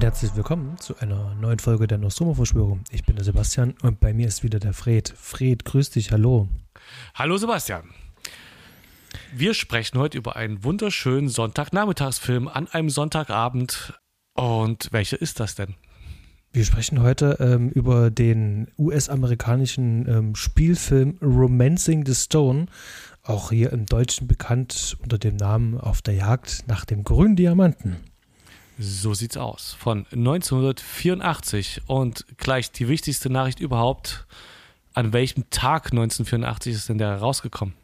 und herzlich willkommen zu einer neuen Folge der Nostromo-Verschwörung. Ich bin der Sebastian und bei mir ist wieder der Fred. Fred, grüß dich, hallo. Hallo Sebastian. Wir sprechen heute über einen wunderschönen Sonntagnachmittagsfilm an einem Sonntagabend. Und welcher ist das denn? Wir sprechen heute ähm, über den US-amerikanischen ähm, Spielfilm Romancing the Stone, auch hier im Deutschen bekannt unter dem Namen Auf der Jagd nach dem grünen Diamanten. So sieht's aus. Von 1984. Und gleich die wichtigste Nachricht überhaupt. An welchem Tag 1984 ist denn der rausgekommen?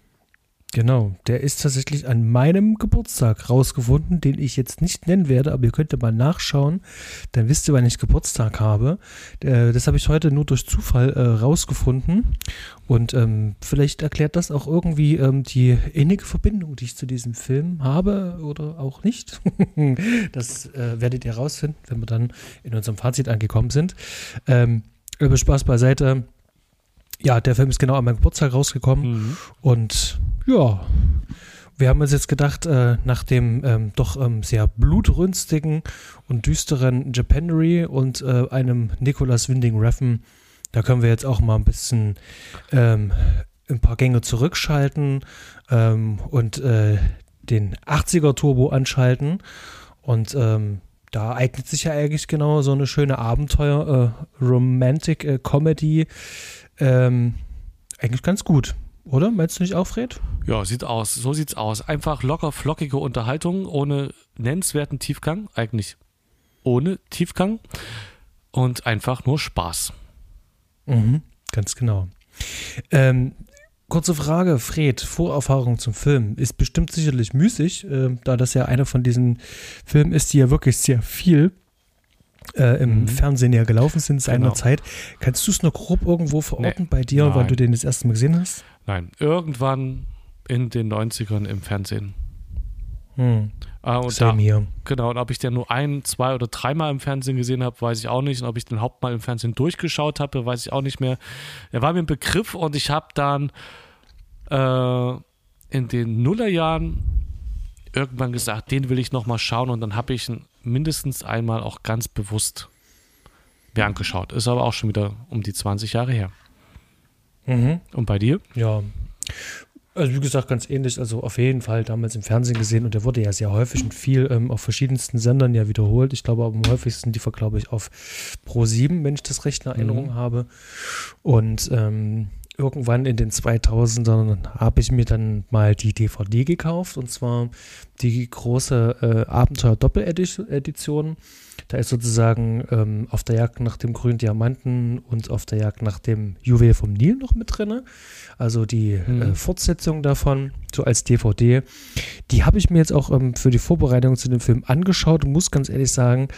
Genau, der ist tatsächlich an meinem Geburtstag rausgefunden, den ich jetzt nicht nennen werde, aber ihr könnt ja mal nachschauen, dann wisst ihr, wann ich Geburtstag habe. Äh, das habe ich heute nur durch Zufall äh, rausgefunden und ähm, vielleicht erklärt das auch irgendwie ähm, die innige Verbindung, die ich zu diesem Film habe oder auch nicht. das äh, werdet ihr rausfinden, wenn wir dann in unserem Fazit angekommen sind. Ähm, über Spaß beiseite. Ja, der Film ist genau an meinem Geburtstag rausgekommen mhm. und ja, wir haben uns jetzt gedacht, äh, nach dem ähm, doch ähm, sehr blutrünstigen und düsteren Japanery und äh, einem Nicholas Winding Refn, da können wir jetzt auch mal ein bisschen ähm, ein paar Gänge zurückschalten ähm, und äh, den 80er Turbo anschalten. Und ähm, da eignet sich ja eigentlich genau so eine schöne Abenteuer-Romantic-Comedy äh, ähm, eigentlich ganz gut. Oder? Meinst du nicht auch, Fred? Ja, sieht aus. So sieht's aus. Einfach locker, flockige Unterhaltung ohne nennenswerten Tiefgang. Eigentlich ohne Tiefgang. Und einfach nur Spaß. Mhm, ganz genau. Ähm, kurze Frage, Fred. Vorerfahrung zum Film ist bestimmt sicherlich müßig, äh, da das ja einer von diesen Filmen ist, die ja wirklich sehr viel äh, im mhm. Fernsehen ja gelaufen sind seinerzeit. Genau. Kannst du es noch grob irgendwo verorten nee, bei dir, nein. wann du den das erste Mal gesehen hast? Nein, irgendwann in den 90ern im Fernsehen. Hm. Ah, und Same da, hier. Genau, und ob ich den nur ein, zwei oder dreimal im Fernsehen gesehen habe, weiß ich auch nicht. Und ob ich den Hauptmal im Fernsehen durchgeschaut habe, weiß ich auch nicht mehr. Er war mir ein Begriff und ich habe dann äh, in den Nullerjahren irgendwann gesagt, den will ich nochmal schauen. Und dann habe ich ihn mindestens einmal auch ganz bewusst mir angeschaut. Ist aber auch schon wieder um die 20 Jahre her. Mhm. Und bei dir? Ja. Also wie gesagt, ganz ähnlich. Also auf jeden Fall damals im Fernsehen gesehen und der wurde ja sehr häufig und viel ähm, auf verschiedensten Sendern ja wiederholt. Ich glaube, am häufigsten die glaube ich, auf Pro 7, wenn ich das recht in Erinnerung mhm. habe. Und ähm, irgendwann in den 2000ern habe ich mir dann mal die DVD gekauft und zwar die große äh, Abenteuer-Doppel-Edition. Da ist sozusagen ähm, auf der Jagd nach dem grünen Diamanten und auf der Jagd nach dem Juwel vom Nil noch mit drin. Also die mhm. äh, Fortsetzung davon, so als DVD. Die habe ich mir jetzt auch ähm, für die Vorbereitung zu dem Film angeschaut und muss ganz ehrlich sagen,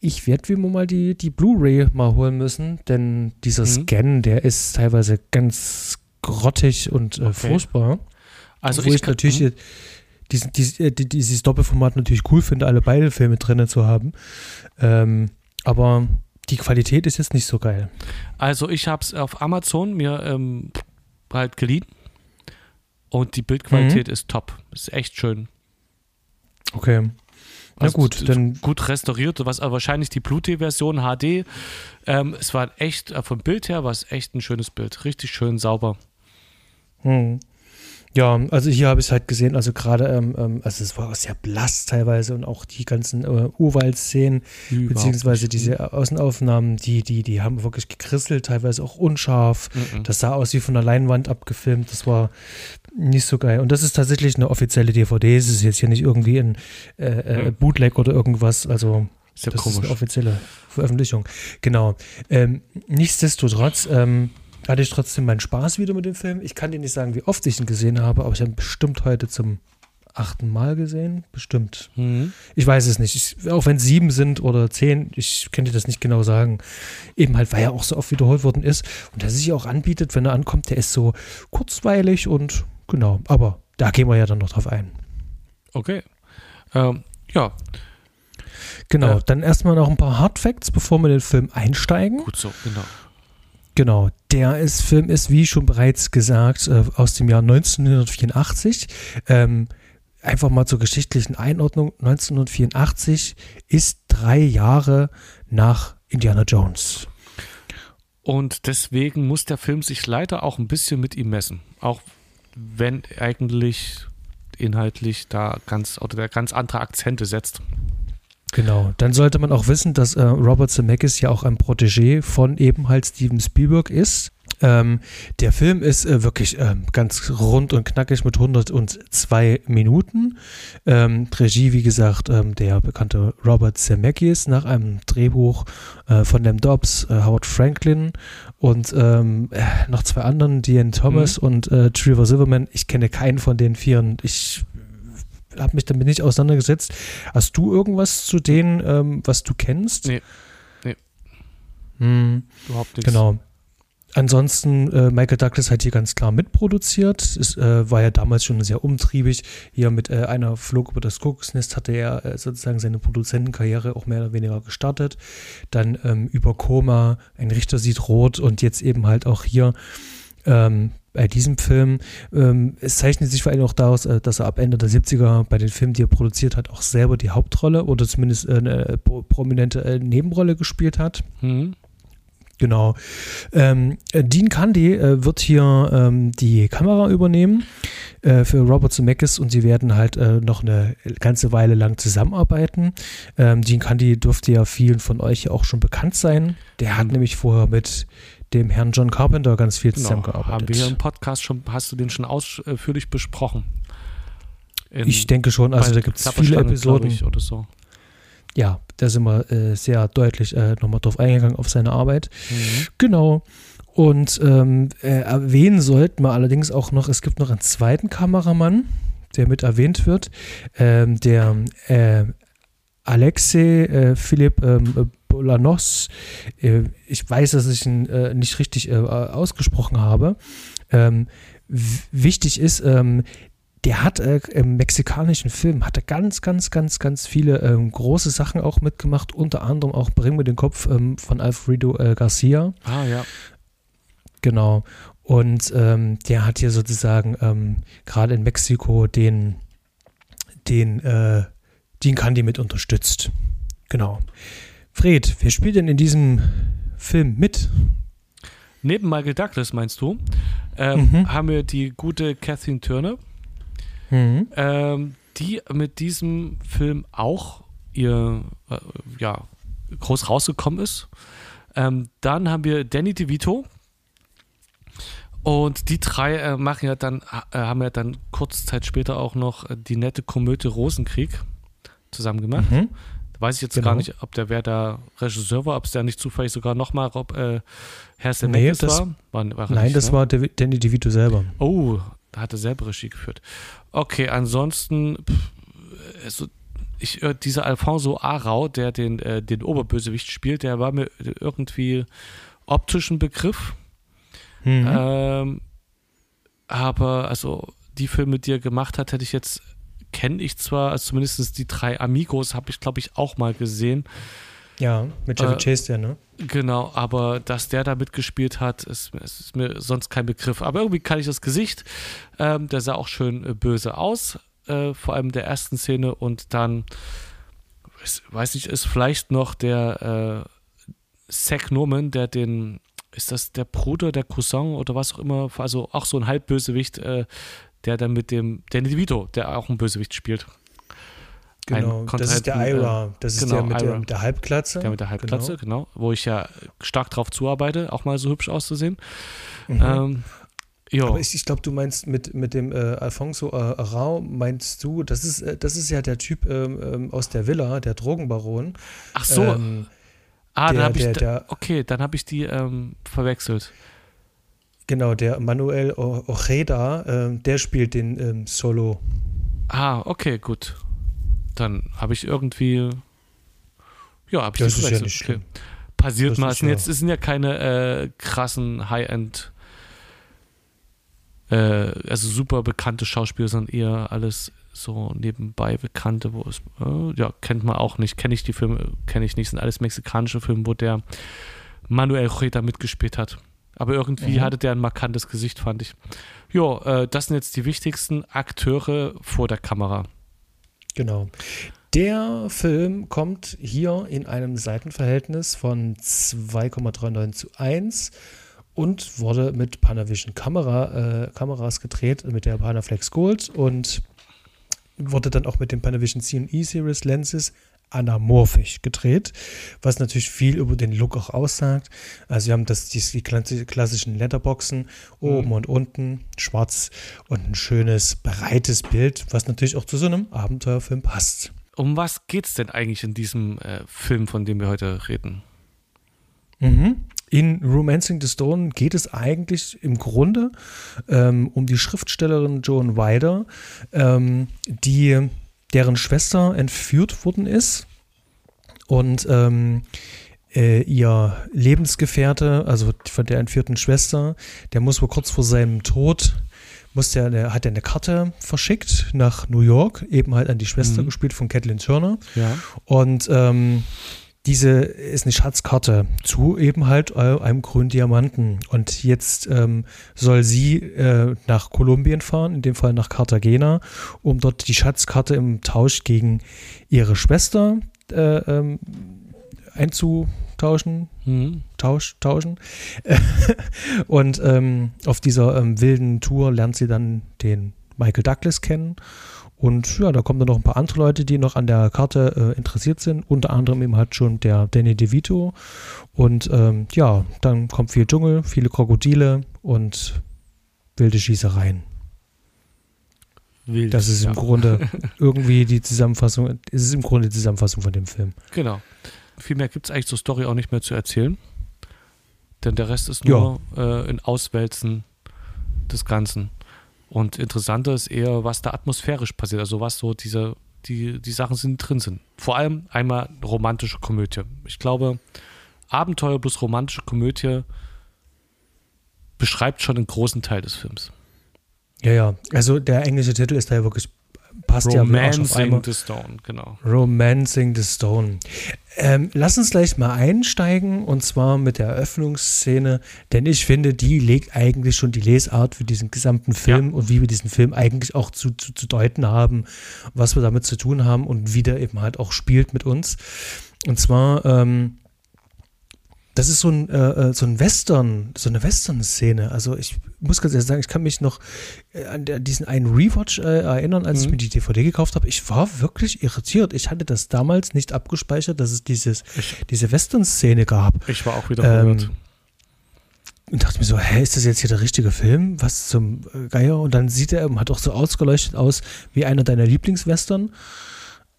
ich werde wie immer mal die, die Blu-ray mal holen müssen, denn dieser mhm. Scan, der ist teilweise ganz grottig und äh, okay. furchtbar. Also Obwohl ich, ich natürlich mhm. diesen, diesen, äh, dieses Doppelformat natürlich cool finde, alle beide Filme drin zu haben. Ähm, aber die Qualität ist jetzt nicht so geil. Also ich habe es auf Amazon mir ähm, halt geliehen und die Bildqualität mhm. ist top. Ist echt schön. Okay. Also Na gut, dann gut restauriert, was aber wahrscheinlich die Blu-ray-Version HD. Ähm, es war echt äh, vom Bild her war es echt ein schönes Bild, richtig schön sauber. Hm. Ja, also hier habe ich es halt gesehen, also gerade, ähm, ähm, also es war auch sehr blass teilweise und auch die ganzen äh, Urwaldszenen, beziehungsweise nicht. diese hm. Außenaufnahmen, die, die, die haben wirklich gekrisselt, teilweise auch unscharf. Mhm. Das sah aus wie von der Leinwand abgefilmt. Das war nicht so geil. Und das ist tatsächlich eine offizielle DVD. Es ist jetzt hier nicht irgendwie ein äh, äh, hm. Bootleg oder irgendwas. Also Sehr das komisch. ist eine offizielle Veröffentlichung. Genau. Ähm, nichtsdestotrotz ähm, hatte ich trotzdem meinen Spaß wieder mit dem Film. Ich kann dir nicht sagen, wie oft ich ihn gesehen habe, aber ich habe ihn bestimmt heute zum achten Mal gesehen. Bestimmt. Mhm. Ich weiß es nicht. Ich, auch wenn es sieben sind oder zehn, ich kann dir das nicht genau sagen. Eben halt, weil er auch so oft wiederholt worden ist und der sich auch anbietet, wenn er ankommt, der ist so kurzweilig und Genau, aber da gehen wir ja dann noch drauf ein. Okay. Ähm, ja. Genau, äh, dann erstmal noch ein paar Hard Facts, bevor wir in den Film einsteigen. Gut so, genau. Genau, der ist, Film ist, wie schon bereits gesagt, äh, aus dem Jahr 1984. Ähm, einfach mal zur geschichtlichen Einordnung, 1984 ist drei Jahre nach Indiana Jones. Und deswegen muss der Film sich leider auch ein bisschen mit ihm messen. Auch wenn eigentlich inhaltlich da ganz oder der ganz andere Akzente setzt. Genau, dann sollte man auch wissen, dass äh, Robert Zemeckis ja auch ein Protégé von eben halt Steven Spielberg ist. Ähm, der Film ist äh, wirklich äh, ganz rund und knackig mit 102 Minuten. Ähm, Regie, wie gesagt, ähm, der bekannte Robert Zemeckis nach einem Drehbuch äh, von dem Dobbs, äh, Howard Franklin und ähm, äh, noch zwei anderen, Dean Thomas mhm. und äh, Trevor Silverman. Ich kenne keinen von den vieren. Ich habe mich damit nicht auseinandergesetzt. Hast du irgendwas zu denen, ähm, was du kennst? Nee. Nee. Hm, Überhaupt nichts. Genau. Ansonsten, äh, Michael Douglas hat hier ganz klar mitproduziert. Es äh, war ja damals schon sehr umtriebig. Hier mit äh, einer Flug über das Kuckucksnest hatte er äh, sozusagen seine Produzentenkarriere auch mehr oder weniger gestartet. Dann ähm, über Koma, ein Richter sieht rot und jetzt eben halt auch hier ähm, bei diesem Film. Ähm, es zeichnet sich vor allem auch daraus, äh, dass er ab Ende der 70er bei den Filmen, die er produziert hat, auch selber die Hauptrolle oder zumindest äh, eine prominente Nebenrolle gespielt hat. Mhm. Genau. Ähm, Dean Candy äh, wird hier ähm, die Kamera übernehmen äh, für Robert Zemeckis und sie werden halt äh, noch eine ganze Weile lang zusammenarbeiten. Ähm, Dean Candy dürfte ja vielen von euch auch schon bekannt sein. Der hat mhm. nämlich vorher mit dem Herrn John Carpenter ganz viel genau, zusammengearbeitet. Haben wir hier im Podcast schon, hast du den schon ausführlich besprochen? In, ich denke schon, also da gibt es viele Episoden. Ich, oder so ja, da sind wir äh, sehr deutlich äh, nochmal drauf eingegangen auf seine Arbeit. Mhm. Genau. Und ähm, äh, erwähnen sollten wir allerdings auch noch, es gibt noch einen zweiten Kameramann, der mit erwähnt wird, ähm, der äh, Alexei äh, Philipp ähm, Bolanos. Äh, ich weiß, dass ich ihn äh, nicht richtig äh, ausgesprochen habe. Ähm, wichtig ist, ähm, der hat äh, im mexikanischen Film hat er ganz, ganz, ganz, ganz viele ähm, große Sachen auch mitgemacht, unter anderem auch Bring mir den Kopf ähm, von Alfredo äh, Garcia. Ah, ja. Genau. Und ähm, der hat hier sozusagen ähm, gerade in Mexiko den, den, äh, den Candy mit unterstützt. Genau. Fred, wer spielt denn in diesem Film mit? Neben Michael Douglas, meinst du, ähm, mhm. haben wir die gute Kathleen Turner mhm. ähm, die mit diesem Film auch ihr, äh, ja, groß rausgekommen ist. Ähm, dann haben wir Danny DeVito. Und die drei äh, machen ja dann, äh, haben ja dann kurze Zeit später auch noch äh, die nette Komödie Rosenkrieg zusammen gemacht. Mhm. Weiß ich jetzt genau. gar nicht, ob der wer da Regisseur war, ob es da nicht zufällig sogar nochmal Rob äh, Herr nee, war. war, war Nein, nicht, das ne? war Danny DeVito selber. Oh, da hat er selber Regie geführt. Okay, ansonsten, pff, also ich, äh, dieser Alfonso Arau, der den, äh, den Oberbösewicht spielt, der war mir irgendwie optisch ein Begriff. Mhm. Ähm, aber also die Filme, die er gemacht hat, hätte ich jetzt, kenne ich zwar, also zumindest die drei Amigos habe ich, glaube ich, auch mal gesehen. Ja, mit Chevy äh, Chase, der, ne? Genau, aber dass der da mitgespielt hat, ist, ist, mir sonst kein Begriff. Aber irgendwie kann ich das Gesicht, ähm, der sah auch schön äh, böse aus, äh, vor allem der ersten Szene und dann, ich weiß nicht, ist vielleicht noch der äh, Zack Norman, der den, ist das der Bruder, der Cousin oder was auch immer, also auch so ein Halbbösewicht, äh, der dann mit dem Danny DeVito, der auch einen Bösewicht spielt. Genau, das ist der Ira. Das ist genau, der, mit der, mit der Halbklatze. Der mit der Halbklatze, genau. genau. Wo ich ja stark drauf zuarbeite, auch mal so hübsch auszusehen. Mhm. Ähm, Aber ich, ich glaube, du meinst mit, mit dem äh, Alfonso äh, Arau, meinst du, das ist, äh, das ist ja der Typ ähm, ähm aus der Villa, der Drogenbaron. Ach so. Ähm, ah, der, dann habe ich, der, okay, dann habe ich die ähm, verwechselt. Genau, der Manuel Ojeda, ähm, der spielt den ähm, Solo. Ah, okay, gut dann habe ich irgendwie, ja, habe ich das, das ja nicht okay. Passiert das mal. Ja jetzt sind ja keine äh, krassen High-End, äh, also super bekannte Schauspieler, sondern eher alles so nebenbei bekannte, wo es, äh, ja, kennt man auch nicht, kenne ich die Filme, kenne ich nicht, sind alles mexikanische Filme, wo der Manuel Reta mitgespielt hat. Aber irgendwie mhm. hatte der ein markantes Gesicht, fand ich. Jo, äh, das sind jetzt die wichtigsten Akteure vor der Kamera. Genau. Der Film kommt hier in einem Seitenverhältnis von 2,39 zu 1 und wurde mit Panavision Kamera, äh, Kameras gedreht, mit der Panaflex Gold und wurde dann auch mit den Panavision C und E Series Lenses anamorphisch gedreht, was natürlich viel über den Look auch aussagt. Also wir haben das, die, die klassischen Letterboxen oben mhm. und unten, schwarz und ein schönes, breites Bild, was natürlich auch zu so einem Abenteuerfilm passt. Um was geht es denn eigentlich in diesem äh, Film, von dem wir heute reden? Mhm. In Romancing the Stone geht es eigentlich im Grunde ähm, um die Schriftstellerin Joan Wider, ähm, die deren Schwester entführt worden ist und ähm, äh, ihr Lebensgefährte, also von der entführten Schwester, der muss wohl kurz vor seinem Tod muss der, der hat er eine Karte verschickt nach New York, eben halt an die Schwester mhm. gespielt von Kathleen Turner. Ja. Und ähm, diese ist eine Schatzkarte zu eben halt einem grünen Diamanten. Und jetzt ähm, soll sie äh, nach Kolumbien fahren, in dem Fall nach Cartagena, um dort die Schatzkarte im Tausch gegen ihre Schwester äh, ähm, einzutauschen. Mhm. Tausch, tauschen. und ähm, auf dieser ähm, wilden Tour lernt sie dann den Michael Douglas kennen und ja, da kommen dann noch ein paar andere Leute, die noch an der Karte äh, interessiert sind. Unter anderem eben halt schon der Danny DeVito. Und ähm, ja, dann kommt viel Dschungel, viele Krokodile und wilde Schießereien. Wild, das ist im ja. Grunde irgendwie die Zusammenfassung, es ist im Grunde die Zusammenfassung von dem Film. Genau. Viel mehr gibt es eigentlich zur Story auch nicht mehr zu erzählen. Denn der Rest ist nur ja. äh, ein Auswälzen des Ganzen. Und interessanter ist eher, was da atmosphärisch passiert, also was so diese, die, die Sachen sind, drin sind. Vor allem einmal romantische Komödie. Ich glaube, Abenteuer plus romantische Komödie beschreibt schon einen großen Teil des Films. Ja, ja. Also der englische Titel ist da ja wirklich passt Romancing ja the Stone, genau. Romancing the Stone. Ähm, lass uns gleich mal einsteigen und zwar mit der Eröffnungsszene, denn ich finde, die legt eigentlich schon die Lesart für diesen gesamten Film ja. und wie wir diesen Film eigentlich auch zu, zu, zu deuten haben, was wir damit zu tun haben und wie der eben halt auch spielt mit uns. Und zwar ähm, das ist so ein, äh, äh, so ein Western, so eine Western-Szene. Also ich muss ganz ehrlich sagen, ich kann mich noch äh, an diesen einen Rewatch äh, erinnern, als mhm. ich mir die DVD gekauft habe. Ich war wirklich irritiert. Ich hatte das damals nicht abgespeichert, dass es dieses, ich, diese Western-Szene gab. Ich war auch wieder verwirrt. Ähm, und dachte mir so, hä, ist das jetzt hier der richtige Film? Was zum Geier? Und dann sieht er, hat auch so ausgeleuchtet aus wie einer deiner Lieblingswestern.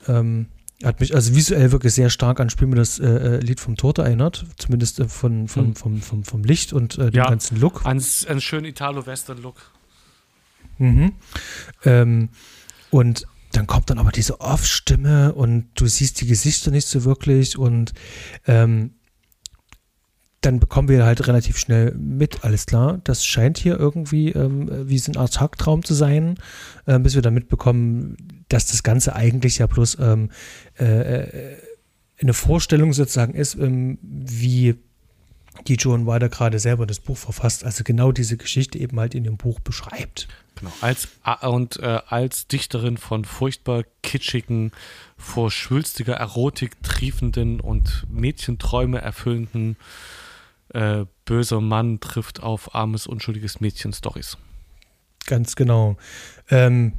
Ähm, hat mich also visuell wirklich sehr stark an Spiel mir das äh, äh, Lied vom Tod erinnert, zumindest äh, von, von, hm. vom, vom, vom Licht und äh, dem ja, ganzen Look. An einen schönen Italo-Western-Look. Mhm. Ähm, und dann kommt dann aber diese Off-Stimme und du siehst die Gesichter nicht so wirklich und ähm, dann bekommen wir halt relativ schnell mit, alles klar. Das scheint hier irgendwie ähm, wie so eine Art Tagtraum zu sein, äh, bis wir dann mitbekommen, dass das Ganze eigentlich ja bloß ähm, äh, äh, eine Vorstellung sozusagen ist, ähm, wie die Joan Wilder gerade selber das Buch verfasst, also genau diese Geschichte eben halt in dem Buch beschreibt. Genau, als, und äh, als Dichterin von furchtbar kitschigen, vor schwülstiger Erotik triefenden und Mädchenträume erfüllenden äh, böser Mann trifft auf armes, unschuldiges Mädchen Stories. Ganz genau. Ähm,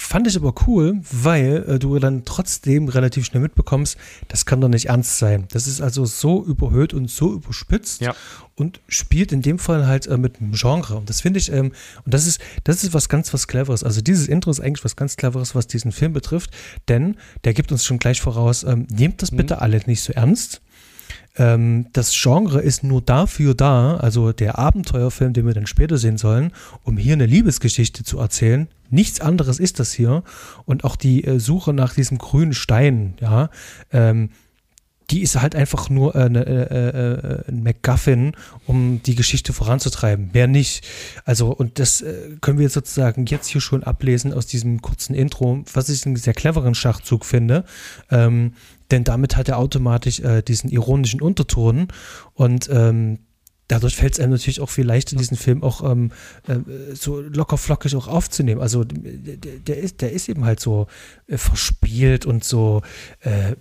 fand ich aber cool, weil äh, du dann trotzdem relativ schnell mitbekommst, das kann doch nicht ernst sein. Das ist also so überhöht und so überspitzt ja. und spielt in dem Fall halt äh, mit einem Genre. Und das finde ich, ähm, und das ist, das ist was ganz was Cleveres. Also dieses Intro ist eigentlich was ganz Cleveres, was diesen Film betrifft, denn der gibt uns schon gleich voraus, ähm, nehmt das mhm. bitte alle nicht so ernst. Ähm, das Genre ist nur dafür da, also der Abenteuerfilm, den wir dann später sehen sollen, um hier eine Liebesgeschichte zu erzählen. Nichts anderes ist das hier. Und auch die äh, Suche nach diesem grünen Stein, ja, ähm, die ist halt einfach nur äh, eine, äh, äh, ein MacGuffin, um die Geschichte voranzutreiben. Mehr nicht. Also, und das äh, können wir jetzt sozusagen jetzt hier schon ablesen aus diesem kurzen Intro, was ich einen sehr cleveren Schachzug finde. Ähm, denn damit hat er automatisch äh, diesen ironischen Unterton und ähm, dadurch fällt es einem natürlich auch viel leichter, diesen Film auch ähm, äh, so locker flockig auch aufzunehmen. Also der, der, ist, der ist eben halt so äh, verspielt und so äh,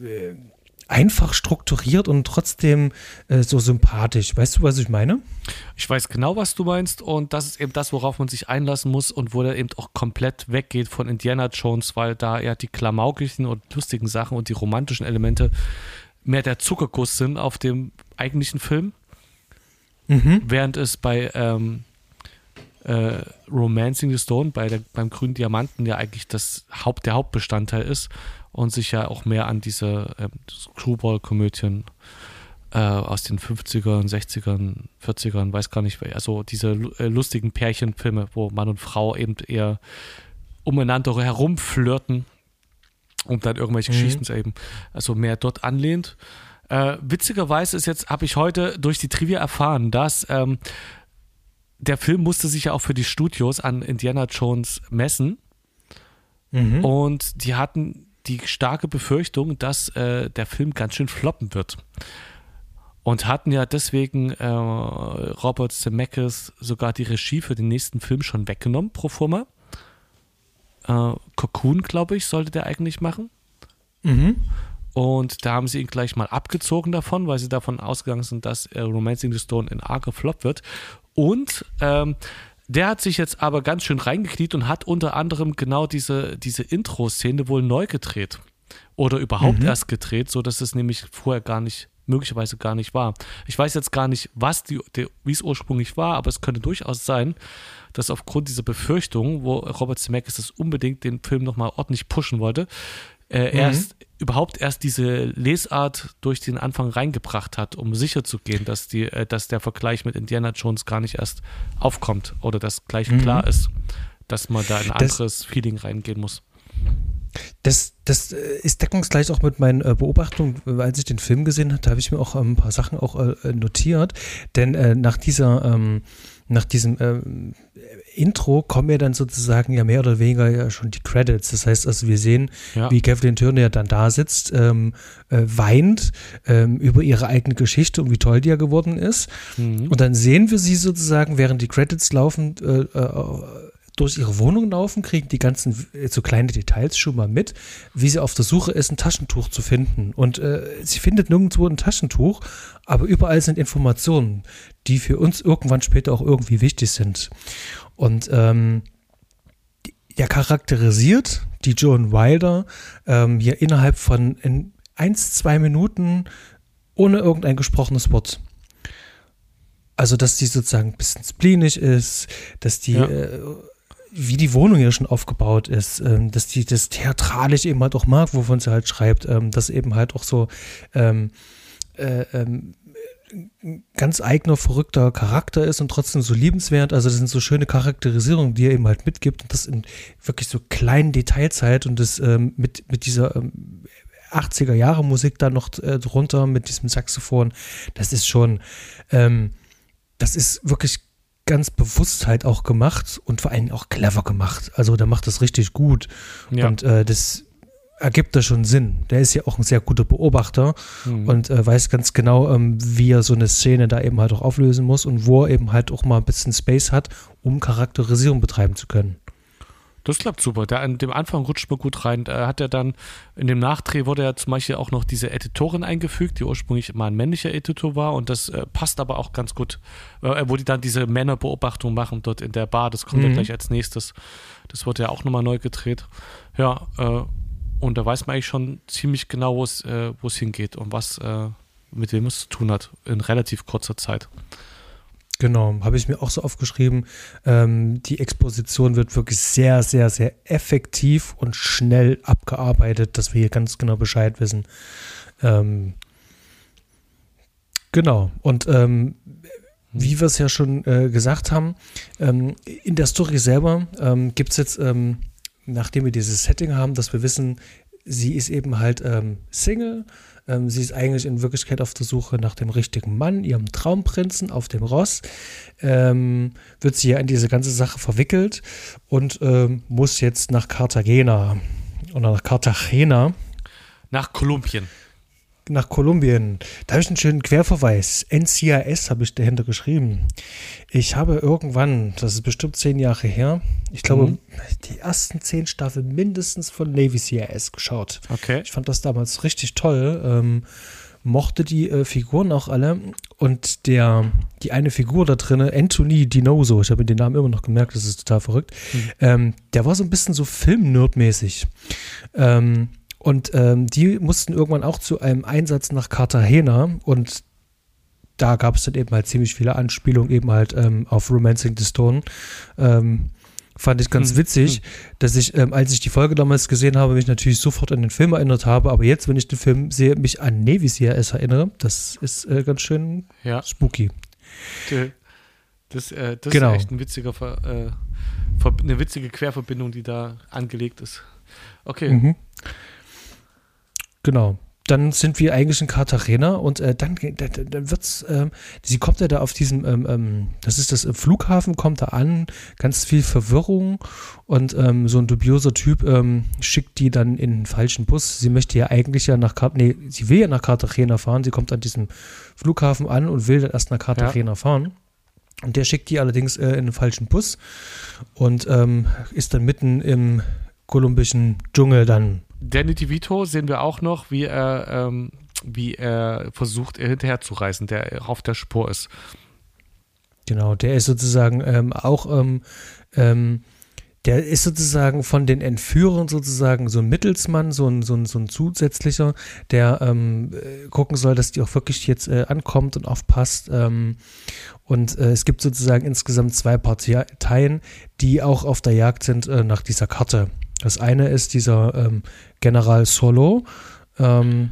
einfach strukturiert und trotzdem äh, so sympathisch. Weißt du, was ich meine? Ich weiß genau, was du meinst und das ist eben das, worauf man sich einlassen muss und wo der eben auch komplett weggeht von Indiana Jones, weil da eher die klamaukischen und lustigen Sachen und die romantischen Elemente mehr der Zuckerguss sind auf dem eigentlichen Film. Mhm. Während es bei ähm, äh, Romancing the Stone, bei der, beim grünen Diamanten ja eigentlich das Haupt, der Hauptbestandteil ist und sich ja auch mehr an diese äh, Screwball-Komödien äh, aus den 50ern, 60ern, 40ern, weiß gar nicht, also diese äh, lustigen Pärchenfilme, wo Mann und Frau eben eher umeinander herumflirten und dann irgendwelche mhm. Geschichten erleben, also mehr dort anlehnt. Äh, witzigerweise ist jetzt, habe ich heute durch die Trivia erfahren, dass ähm, der Film musste sich ja auch für die Studios an Indiana Jones messen. Mhm. Und die hatten die starke Befürchtung, dass äh, der Film ganz schön floppen wird. Und hatten ja deswegen äh, Robert Zemeckis sogar die Regie für den nächsten Film schon weggenommen, pro forma. Äh, Cocoon, glaube ich, sollte der eigentlich machen. Mhm. Und da haben sie ihn gleich mal abgezogen davon, weil sie davon ausgegangen sind, dass äh, Romancing the Stone in arger Flop wird. Und ähm, der hat sich jetzt aber ganz schön reingekniet und hat unter anderem genau diese, diese Intro-Szene wohl neu gedreht. Oder überhaupt mhm. erst gedreht, sodass es nämlich vorher gar nicht, möglicherweise gar nicht war. Ich weiß jetzt gar nicht, was die, die wie es ursprünglich war, aber es könnte durchaus sein, dass aufgrund dieser Befürchtung, wo Robert Zemeckis das unbedingt den Film nochmal ordentlich pushen wollte, äh, mhm. erst überhaupt erst diese Lesart durch den Anfang reingebracht hat, um sicher zu gehen, dass, die, äh, dass der Vergleich mit Indiana Jones gar nicht erst aufkommt oder dass gleich mhm. klar ist, dass man da in ein das, anderes Feeling reingehen muss. Das, das äh, ist deckungsgleich auch mit meinen äh, Beobachtungen, als ich den Film gesehen habe, da habe ich mir auch ein paar Sachen auch äh, notiert, denn äh, nach dieser ähm, nach diesem ähm, Intro kommen ja dann sozusagen ja mehr oder weniger ja schon die Credits. Das heißt also, wir sehen, ja. wie Kathleen Turner ja dann da sitzt, ähm, äh, weint ähm, über ihre eigene Geschichte und wie toll die ja geworden ist. Mhm. Und dann sehen wir sie sozusagen, während die Credits laufen, äh, äh, durch ihre Wohnung laufen, kriegen die ganzen äh, so kleine Details schon mal mit, wie sie auf der Suche ist, ein Taschentuch zu finden. Und äh, sie findet nirgendwo ein Taschentuch, aber überall sind Informationen, die für uns irgendwann später auch irgendwie wichtig sind. Und ähm, der charakterisiert die Joan Wilder ähm, hier innerhalb von in eins, zwei Minuten ohne irgendein gesprochenes Wort. Also, dass die sozusagen ein bisschen spleenig ist, dass die, ja. äh, wie die Wohnung hier schon aufgebaut ist, ähm, dass die das theatralisch eben halt auch mag, wovon sie halt schreibt, ähm, dass eben halt auch so ähm, äh, ähm, ganz eigener, verrückter Charakter ist und trotzdem so liebenswert. Also das sind so schöne Charakterisierungen, die er eben halt mitgibt und das in wirklich so kleinen Details halt und das ähm, mit, mit dieser ähm, 80er Jahre Musik da noch äh, drunter mit diesem Saxophon. Das ist schon, ähm, das ist wirklich ganz bewusst halt auch gemacht und vor allem auch clever gemacht. Also der macht das richtig gut ja. und äh, das ergibt das schon Sinn. Der ist ja auch ein sehr guter Beobachter mhm. und äh, weiß ganz genau, ähm, wie er so eine Szene da eben halt auch auflösen muss und wo er eben halt auch mal ein bisschen Space hat, um Charakterisierung betreiben zu können. Das klappt super. Der, an dem Anfang rutscht man gut rein. Da hat er dann, in dem Nachdreh wurde ja zum Beispiel auch noch diese Editorin eingefügt, die ursprünglich mal ein männlicher Editor war und das äh, passt aber auch ganz gut, äh, wo die dann diese Männerbeobachtung machen dort in der Bar. Das kommt mhm. ja gleich als nächstes. Das wurde ja auch nochmal neu gedreht. Ja, äh, und da weiß man eigentlich schon ziemlich genau, wo es äh, hingeht und was äh, mit wem es zu tun hat in relativ kurzer Zeit. Genau, habe ich mir auch so aufgeschrieben. Ähm, die Exposition wird wirklich sehr, sehr, sehr effektiv und schnell abgearbeitet, dass wir hier ganz genau Bescheid wissen. Ähm, genau, und ähm, wie wir es ja schon äh, gesagt haben, ähm, in der Story selber ähm, gibt es jetzt ähm, nachdem wir dieses Setting haben, dass wir wissen, sie ist eben halt ähm, Single. Ähm, sie ist eigentlich in Wirklichkeit auf der Suche nach dem richtigen Mann, ihrem Traumprinzen auf dem Ross. Ähm, wird sie ja in diese ganze Sache verwickelt und ähm, muss jetzt nach Cartagena oder nach Cartagena. Nach Kolumbien. Nach Kolumbien. Da habe ich einen schönen Querverweis. NCIS habe ich dahinter geschrieben. Ich habe irgendwann, das ist bestimmt zehn Jahre her, ich glaube, mhm. die ersten zehn Staffeln mindestens von Navy CIS geschaut. Okay. Ich fand das damals richtig toll. Ähm, mochte die äh, Figuren auch alle und der die eine Figur da drin, Anthony Dinoso, ich habe den Namen immer noch gemerkt, das ist total verrückt. Mhm. Ähm, der war so ein bisschen so Film-Nerd-mäßig. Ähm, und ähm, die mussten irgendwann auch zu einem Einsatz nach Cartagena und da gab es dann eben halt ziemlich viele Anspielungen eben halt ähm, auf Romancing the Stone. Ähm, fand ich ganz hm. witzig, hm. dass ich, ähm, als ich die Folge damals gesehen habe, mich natürlich sofort an den Film erinnert habe, aber jetzt, wenn ich den Film sehe, mich an Navy CRS erinnere, das ist äh, ganz schön ja. spooky. Das, äh, das genau. ist echt ein witziger, äh, eine witzige Querverbindung, die da angelegt ist. Okay. Mhm. Genau. Dann sind wir eigentlich in Cartagena und äh, dann, dann, dann wird's, ähm, sie kommt ja da auf diesem, ähm, ähm das ist das im Flughafen, kommt da an, ganz viel Verwirrung und ähm, so ein dubioser Typ ähm, schickt die dann in den falschen Bus. Sie möchte ja eigentlich ja nach Cartagena, nee, sie will ja nach Cartagena fahren, sie kommt an diesem Flughafen an und will dann erst nach Cartagena ja. fahren. Und der schickt die allerdings äh, in den falschen Bus und ähm, ist dann mitten im kolumbischen Dschungel dann Danny DeVito sehen wir auch noch, wie er, ähm, wie er versucht, hinterher zu reisen, der auf der Spur ist. Genau, der ist sozusagen ähm, auch, ähm, ähm, der ist sozusagen von den Entführern sozusagen so ein Mittelsmann, so ein, so ein, so ein zusätzlicher, der ähm, äh, gucken soll, dass die auch wirklich jetzt äh, ankommt und aufpasst. Ähm, und äh, es gibt sozusagen insgesamt zwei Parteien, die auch auf der Jagd sind äh, nach dieser Karte. Das eine ist dieser ähm, General Solo. Ähm,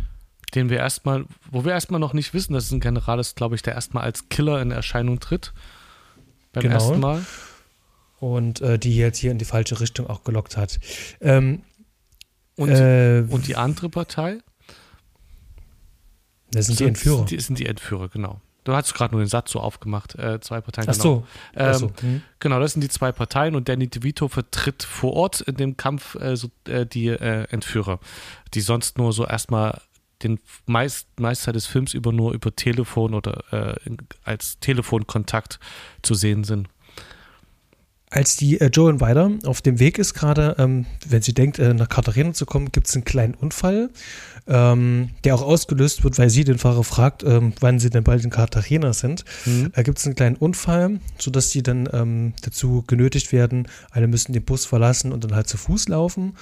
den wir erstmal, wo wir erstmal noch nicht wissen, dass es ein General ist, glaube ich, der erstmal als Killer in Erscheinung tritt. Beim genau. ersten Mal. Und äh, die jetzt hier in die falsche Richtung auch gelockt hat. Ähm, und, äh, und die andere Partei? Das sind, sind die Entführer. Das sind die Entführer, genau. Du hast gerade nur den Satz so aufgemacht, äh, zwei Parteien. Ach so. Genau. Ähm, Ach so. Hm. Genau, das sind die zwei Parteien und Danny DeVito vertritt vor Ort in dem Kampf äh, so, äh, die äh, Entführer, die sonst nur so erstmal den meist, Meistteil des Films über nur über Telefon oder äh, als Telefonkontakt zu sehen sind. Als die äh, Joan Weider auf dem Weg ist, gerade, ähm, wenn sie denkt, äh, nach Katharina zu kommen, gibt es einen kleinen Unfall ähm, der auch ausgelöst wird, weil sie den Fahrer fragt, ähm, wann sie denn bald in Cartagena sind. Mhm. Da gibt es einen kleinen Unfall, sodass die dann ähm, dazu genötigt werden, alle müssen den Bus verlassen und dann halt zu Fuß laufen.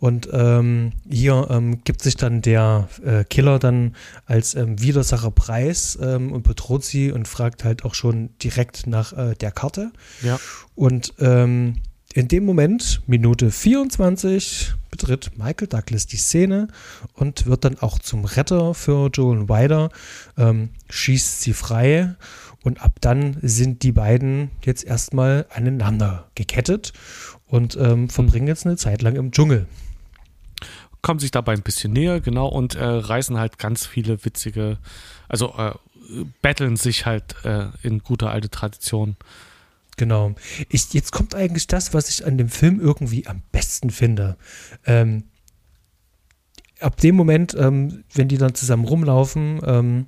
Und ähm, hier ähm, gibt sich dann der äh, Killer dann als ähm, Widersacher preis ähm, und bedroht sie und fragt halt auch schon direkt nach äh, der Karte. Ja. Und ähm, in dem Moment, Minute 24, betritt Michael Douglas die Szene und wird dann auch zum Retter für Joel Wider, ähm, schießt sie frei und ab dann sind die beiden jetzt erstmal aneinander gekettet und ähm, verbringen jetzt eine Zeit lang im Dschungel. Kommen sich dabei ein bisschen näher, genau, und äh, reißen halt ganz viele witzige, also äh, battlen sich halt äh, in guter alte Tradition Genau. Ich, jetzt kommt eigentlich das, was ich an dem Film irgendwie am besten finde. Ähm, ab dem Moment, ähm, wenn die dann zusammen rumlaufen, ähm,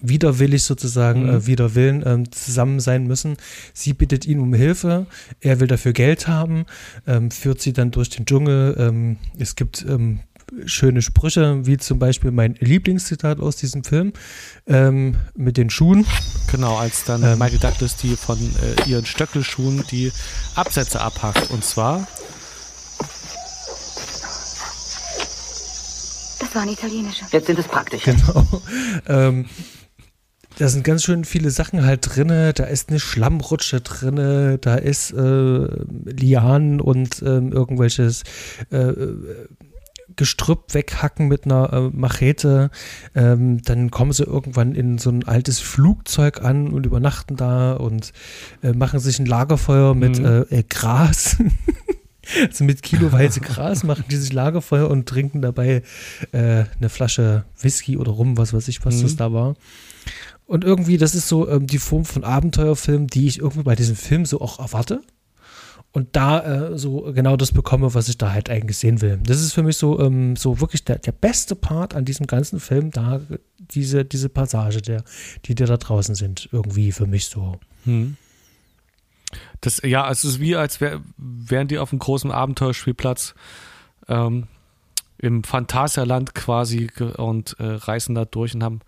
widerwillig sozusagen, mhm. äh, wider Willen ähm, zusammen sein müssen. Sie bittet ihn um Hilfe, er will dafür Geld haben, ähm, führt sie dann durch den Dschungel. Ähm, es gibt ähm, schöne Sprüche, wie zum Beispiel mein Lieblingszitat aus diesem Film ähm, mit den Schuhen. Genau, als dann ähm, Michael Douglas die von äh, ihren Stöckelschuhen die Absätze abhackt. Und zwar. Das waren italienische. Jetzt sind es praktische. Genau. ähm, da sind ganz schön viele Sachen halt drin. Da ist eine Schlammrutsche drin, da ist äh, Lianen und ähm, irgendwelches äh, Gestrüpp weghacken mit einer äh, Machete. Ähm, dann kommen sie irgendwann in so ein altes Flugzeug an und übernachten da und äh, machen sich ein Lagerfeuer mit mhm. äh, Gras. also mit kiloweise Gras machen die sich Lagerfeuer und trinken dabei äh, eine Flasche Whisky oder Rum, was weiß ich, was mhm. das da war. Und irgendwie, das ist so ähm, die Form von Abenteuerfilm, die ich irgendwie bei diesem Film so auch erwarte. und da äh, so genau das bekomme, was ich da halt eigentlich sehen will. Das ist für mich so, ähm, so wirklich der, der beste Part an diesem ganzen Film, da diese, diese Passage, der, die, die da draußen sind, irgendwie für mich so. Hm. Das, ja, es ist wie, als wär, wären die auf einem großen Abenteuerspielplatz ähm, im Phantasialand quasi und äh, reisen da durch und haben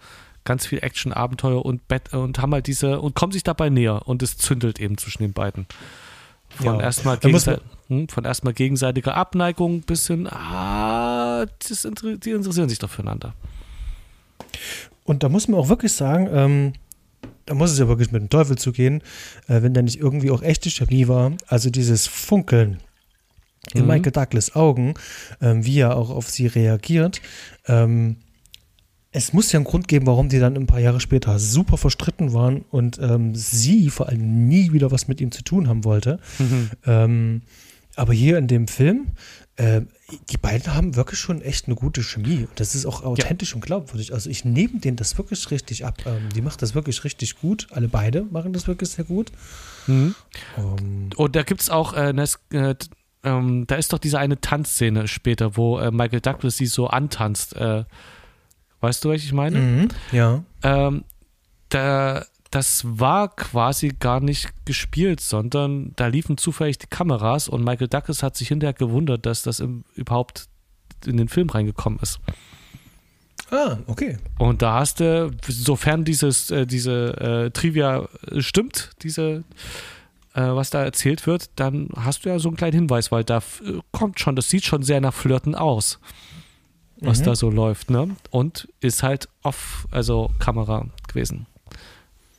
ganz viel Action, Abenteuer und Bett und haben halt diese und kommen sich dabei näher und es zündelt eben zwischen den beiden. Von ja. erstmal gegenseit hm, von erstmal gegenseitiger Abneigung bis hin, ah, das, die interessieren sich doch füreinander. Und da muss man auch wirklich sagen, ähm, da muss es ja wirklich mit dem Teufel zugehen, äh, wenn da nicht irgendwie auch echte Chemie war. Also dieses Funkeln in mhm. Michael Douglas Augen, ähm, wie er auch auf sie reagiert. Ähm, es muss ja einen Grund geben, warum die dann ein paar Jahre später super verstritten waren und ähm, sie vor allem nie wieder was mit ihm zu tun haben wollte. Mhm. Ähm, aber hier in dem Film, äh, die beiden haben wirklich schon echt eine gute Chemie. Das ist auch authentisch ja. und glaubwürdig. Also ich nehme denen das wirklich richtig ab. Ähm, die macht das wirklich richtig gut. Alle beide machen das wirklich sehr gut. Mhm. Ähm, und da gibt es auch äh, eine, äh, ähm, da ist doch diese eine Tanzszene später, wo äh, Michael Douglas sie so antanzt. Äh, weißt du, was ich meine? Mhm, ja. Ähm, da, das war quasi gar nicht gespielt, sondern da liefen zufällig die Kameras und Michael Douglas hat sich hinterher gewundert, dass das im, überhaupt in den Film reingekommen ist. Ah, okay. Und da hast du, sofern dieses, äh, diese äh, Trivia stimmt, diese äh, was da erzählt wird, dann hast du ja so einen kleinen Hinweis, weil da äh, kommt schon, das sieht schon sehr nach Flirten aus, was mhm. da so läuft, ne? Und ist halt off, also Kamera gewesen.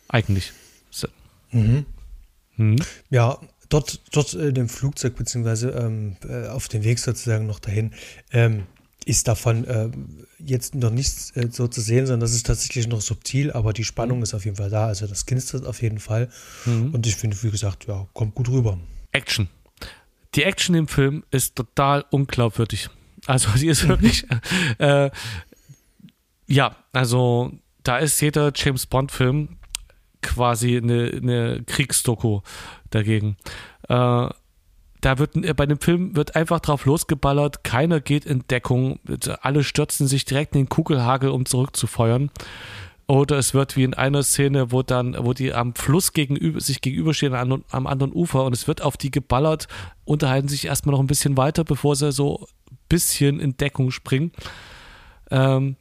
Eigentlich. So. Mhm. Mhm. Ja, dort, dort in dem Flugzeug, beziehungsweise ähm, äh, auf dem Weg sozusagen noch dahin, ähm, ist davon äh, jetzt noch nichts äh, so zu sehen, sondern das ist tatsächlich noch subtil, aber die Spannung mhm. ist auf jeden Fall da. Also das knistert auf jeden Fall. Mhm. Und ich finde, wie gesagt, ja, kommt gut rüber. Action. Die Action im Film ist total unglaubwürdig. Also die ist wirklich, äh, ja, also da ist jeder James Bond-Film quasi eine, eine Kriegsdoku dagegen. Äh, da wird äh, bei dem Film wird einfach drauf losgeballert, keiner geht in Deckung, alle stürzen sich direkt in den Kugelhagel, um zurückzufeuern. Oder es wird wie in einer Szene, wo dann, wo die am Fluss gegenüber, sich gegenüberstehen am, am anderen Ufer und es wird auf die geballert, unterhalten sich erstmal noch ein bisschen weiter, bevor sie so ein bisschen in Deckung springen. Ähm,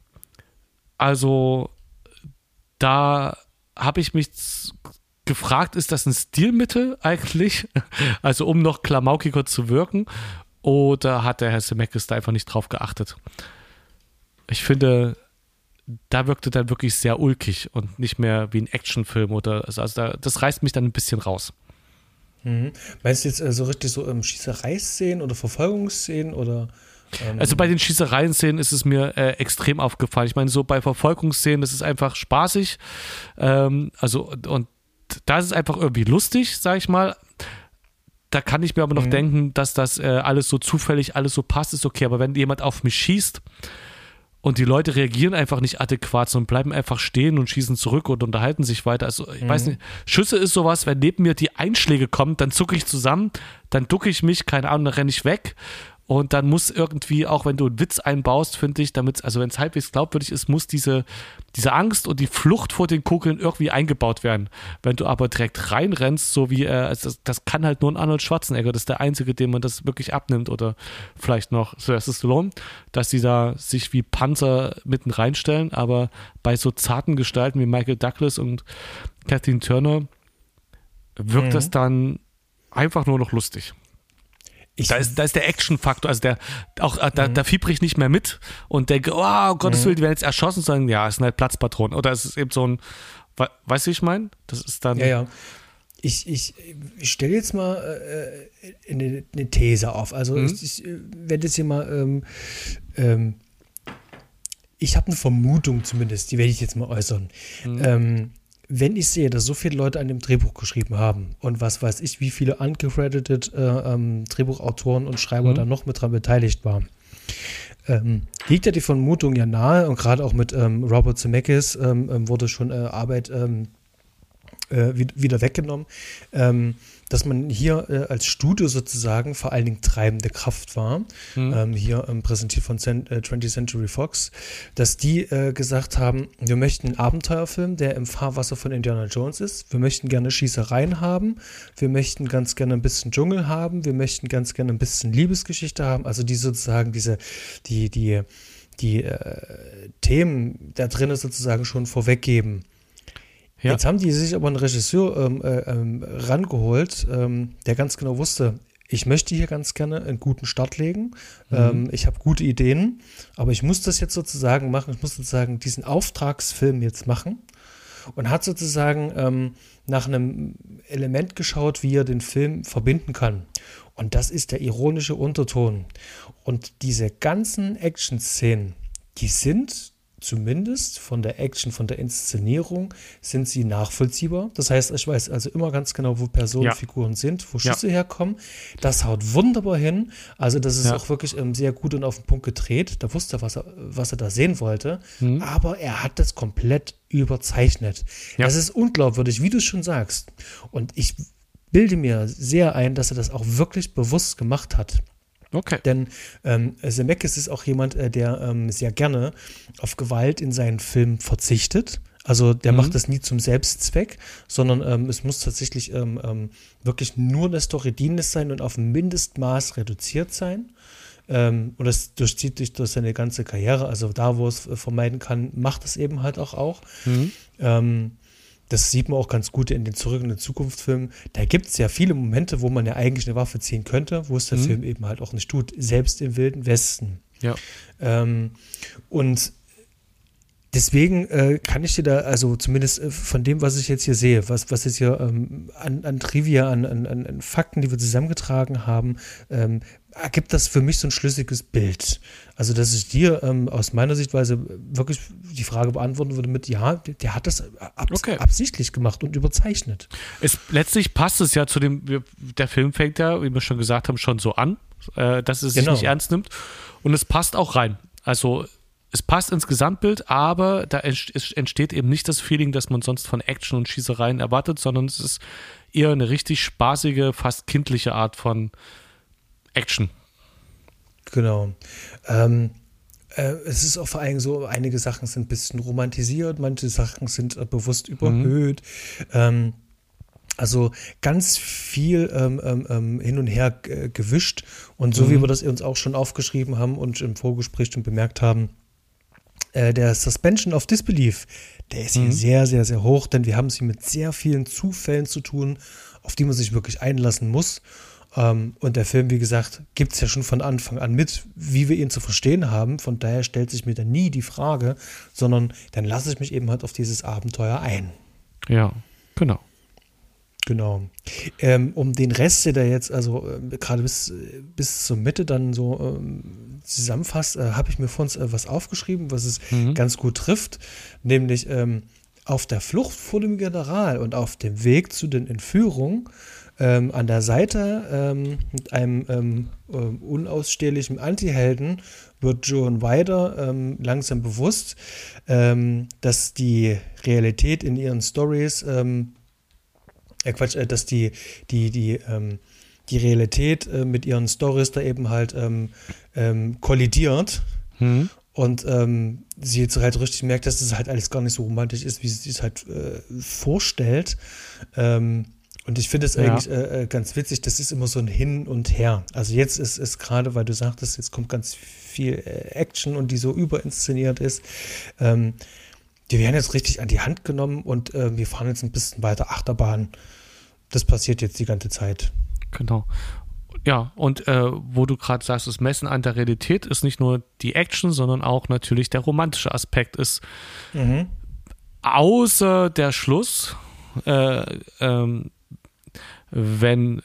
also da habe ich mich gefragt, ist das ein Stilmittel eigentlich? Also um noch klamaukiger zu wirken? Oder hat der Herr Zemeckis da einfach nicht drauf geachtet? Ich finde, da wirkte dann wirklich sehr ulkig und nicht mehr wie ein Actionfilm oder also, also da, das reißt mich dann ein bisschen raus. Mhm. Meinst du jetzt äh, so richtig so ähm, Schießereiszenen oder Verfolgungsszenen oder ähm, also bei den Schießereien-Szenen ist es mir äh, extrem aufgefallen. Ich meine, so bei Verfolgungsszenen, das ist einfach spaßig. Ähm, also, und da ist es einfach irgendwie lustig, sag ich mal. Da kann ich mir aber noch mhm. denken, dass das äh, alles so zufällig, alles so passt, ist okay. Aber wenn jemand auf mich schießt und die Leute reagieren einfach nicht adäquat, sondern bleiben einfach stehen und schießen zurück und unterhalten sich weiter. Also ich mhm. weiß nicht, Schüsse ist sowas, wenn neben mir die Einschläge kommen, dann zucke ich zusammen, dann ducke ich mich, keine Ahnung, dann renne ich weg und dann muss irgendwie, auch wenn du einen Witz einbaust, finde ich, damit, also wenn es halbwegs glaubwürdig ist, muss diese, diese Angst und die Flucht vor den Kugeln irgendwie eingebaut werden. Wenn du aber direkt reinrennst, so wie, äh, also das, das, kann halt nur ein Arnold Schwarzenegger, das ist der Einzige, dem man das wirklich abnimmt oder vielleicht noch Sylvester Stallone, dass die da sich wie Panzer mitten reinstellen, aber bei so zarten Gestalten wie Michael Douglas und Kathleen Turner wirkt mhm. das dann einfach nur noch lustig. Ich da ist, da ist der Action-Faktor, also der, auch, äh, da, mhm. da fiebre ich nicht mehr mit und denke, oh, Gottes mhm. Willen, die werden jetzt erschossen, sagen, ja, es sind halt Platzpatronen. Oder es ist eben so ein, weißt du, wie ich meine? Das ist dann. Ja, ja. Ich, ich, ich stelle jetzt mal äh, eine, eine, These auf. Also mhm. ich, ich werde jetzt hier mal, ähm, ähm, ich habe eine Vermutung zumindest, die werde ich jetzt mal äußern. Mhm. Ähm, wenn ich sehe, dass so viele Leute an dem Drehbuch geschrieben haben und was weiß ich, wie viele uncredited äh, ähm, Drehbuchautoren und Schreiber mhm. da noch mit dran beteiligt waren, ähm, liegt ja die Vermutung ja nahe und gerade auch mit ähm, Robert Zemeckis ähm, ähm wurde schon äh, Arbeit ähm, äh, wieder weggenommen. Ähm, dass man hier äh, als Studio sozusagen vor allen Dingen treibende Kraft war, mhm. ähm, hier ähm, präsentiert von Cent, äh, 20th Century Fox, dass die äh, gesagt haben, wir möchten einen Abenteuerfilm, der im Fahrwasser von Indiana Jones ist. Wir möchten gerne Schießereien haben. Wir möchten ganz gerne ein bisschen Dschungel haben. Wir möchten ganz gerne ein bisschen Liebesgeschichte haben. Also die sozusagen diese, die, die, die äh, Themen da drinnen sozusagen schon vorweggeben. Ja. Jetzt haben die sich aber einen Regisseur ähm, äh, ähm, rangeholt, ähm, der ganz genau wusste, ich möchte hier ganz gerne einen guten Start legen. Mhm. Ähm, ich habe gute Ideen, aber ich muss das jetzt sozusagen machen. Ich muss sozusagen diesen Auftragsfilm jetzt machen und hat sozusagen ähm, nach einem Element geschaut, wie er den Film verbinden kann. Und das ist der ironische Unterton. Und diese ganzen Action-Szenen, die sind zumindest von der Action, von der Inszenierung, sind sie nachvollziehbar. Das heißt, ich weiß also immer ganz genau, wo Personenfiguren ja. sind, wo Schüsse ja. herkommen. Das haut wunderbar hin. Also, das ist ja. auch wirklich ähm, sehr gut und auf den Punkt gedreht. Da wusste er, was er, was er da sehen wollte. Mhm. Aber er hat das komplett überzeichnet. Das ist unglaubwürdig, wie du schon sagst. Und ich bilde mir sehr ein, dass er das auch wirklich bewusst gemacht hat. Okay. Denn ähm, Zemeckis ist auch jemand, äh, der ähm, sehr gerne auf Gewalt in seinen Filmen verzichtet. Also der mhm. macht das nie zum Selbstzweck, sondern ähm, es muss tatsächlich ähm, ähm, wirklich nur eine Story dienlich sein und auf ein Mindestmaß reduziert sein. Ähm, und das durchzieht sich durch seine ganze Karriere. Also da, wo es vermeiden kann, macht es eben halt auch auch. Mhm. Das sieht man auch ganz gut in den Zurück in die Zukunft Filmen. Da gibt es ja viele Momente, wo man ja eigentlich eine Waffe ziehen könnte, wo es der mhm. Film eben halt auch nicht tut, selbst im Wilden Westen. Ja. Ähm, und deswegen äh, kann ich dir da, also zumindest äh, von dem, was ich jetzt hier sehe, was, was jetzt hier ähm, an, an, Trivia, an, an, an, Fakten, die wir zusammengetragen haben, ähm, ergibt das für mich so ein schlüssiges Bild. Also, dass ich dir ähm, aus meiner Sichtweise wirklich die Frage beantworten würde mit, ja, der hat das abs okay. absichtlich gemacht und überzeichnet. Es, letztlich passt es ja zu dem, der Film fängt ja, wie wir schon gesagt haben, schon so an, äh, dass es genau. sich nicht ernst nimmt. Und es passt auch rein. Also, es passt ins Gesamtbild, aber da entsteht eben nicht das Feeling, dass man sonst von Action und Schießereien erwartet, sondern es ist eher eine richtig spaßige, fast kindliche Art von Action. Genau. Ähm, äh, es ist auch vor allem so, einige Sachen sind ein bisschen romantisiert, manche Sachen sind äh, bewusst mhm. überhöht. Mhm. Ähm, also ganz viel ähm, ähm, ähm hin und her äh, gewischt. Und so mhm. wie wir das uns auch schon aufgeschrieben haben und im Vorgespräch schon bemerkt haben, äh, der Suspension of Disbelief, der ist mhm. hier sehr, sehr, sehr hoch, denn wir haben es hier mit sehr vielen Zufällen zu tun, auf die man sich wirklich einlassen muss. Ähm, und der Film, wie gesagt, gibt es ja schon von Anfang an mit, wie wir ihn zu verstehen haben. Von daher stellt sich mir dann nie die Frage, sondern dann lasse ich mich eben halt auf dieses Abenteuer ein. Ja, genau. Genau. Ähm, um den Rest, der da jetzt, also äh, gerade bis, bis zur Mitte dann so ähm, zusammenfasst, äh, habe ich mir von uns äh, was aufgeschrieben, was es mhm. ganz gut trifft, nämlich ähm, auf der Flucht vor dem General und auf dem Weg zu den Entführungen ähm, an der Seite ähm, mit einem ähm, äh, unausstehlichen Antihelden wird Joan Wider ähm, langsam bewusst, ähm, dass die Realität in ihren Stories, ähm, äh Quatsch, äh, dass die, die, die, die Realität äh, mit ihren Stories da eben halt kollidiert. Mhm. Und ähm, sie jetzt halt richtig merkt, dass das halt alles gar nicht so romantisch ist, wie sie es halt äh, vorstellt. Ähm, und ich finde es ja. eigentlich äh, äh, ganz witzig, das ist immer so ein Hin und Her. Also jetzt ist es gerade, weil du sagtest, jetzt kommt ganz viel äh, Action und die so überinszeniert ist. Ähm, die werden jetzt richtig an die Hand genommen und äh, wir fahren jetzt ein bisschen weiter Achterbahn. Das passiert jetzt die ganze Zeit. Genau. Ja, und äh, wo du gerade sagst, das Messen an der Realität ist nicht nur die Action, sondern auch natürlich der romantische Aspekt ist. Mhm. Außer der Schluss, äh, ähm, wenn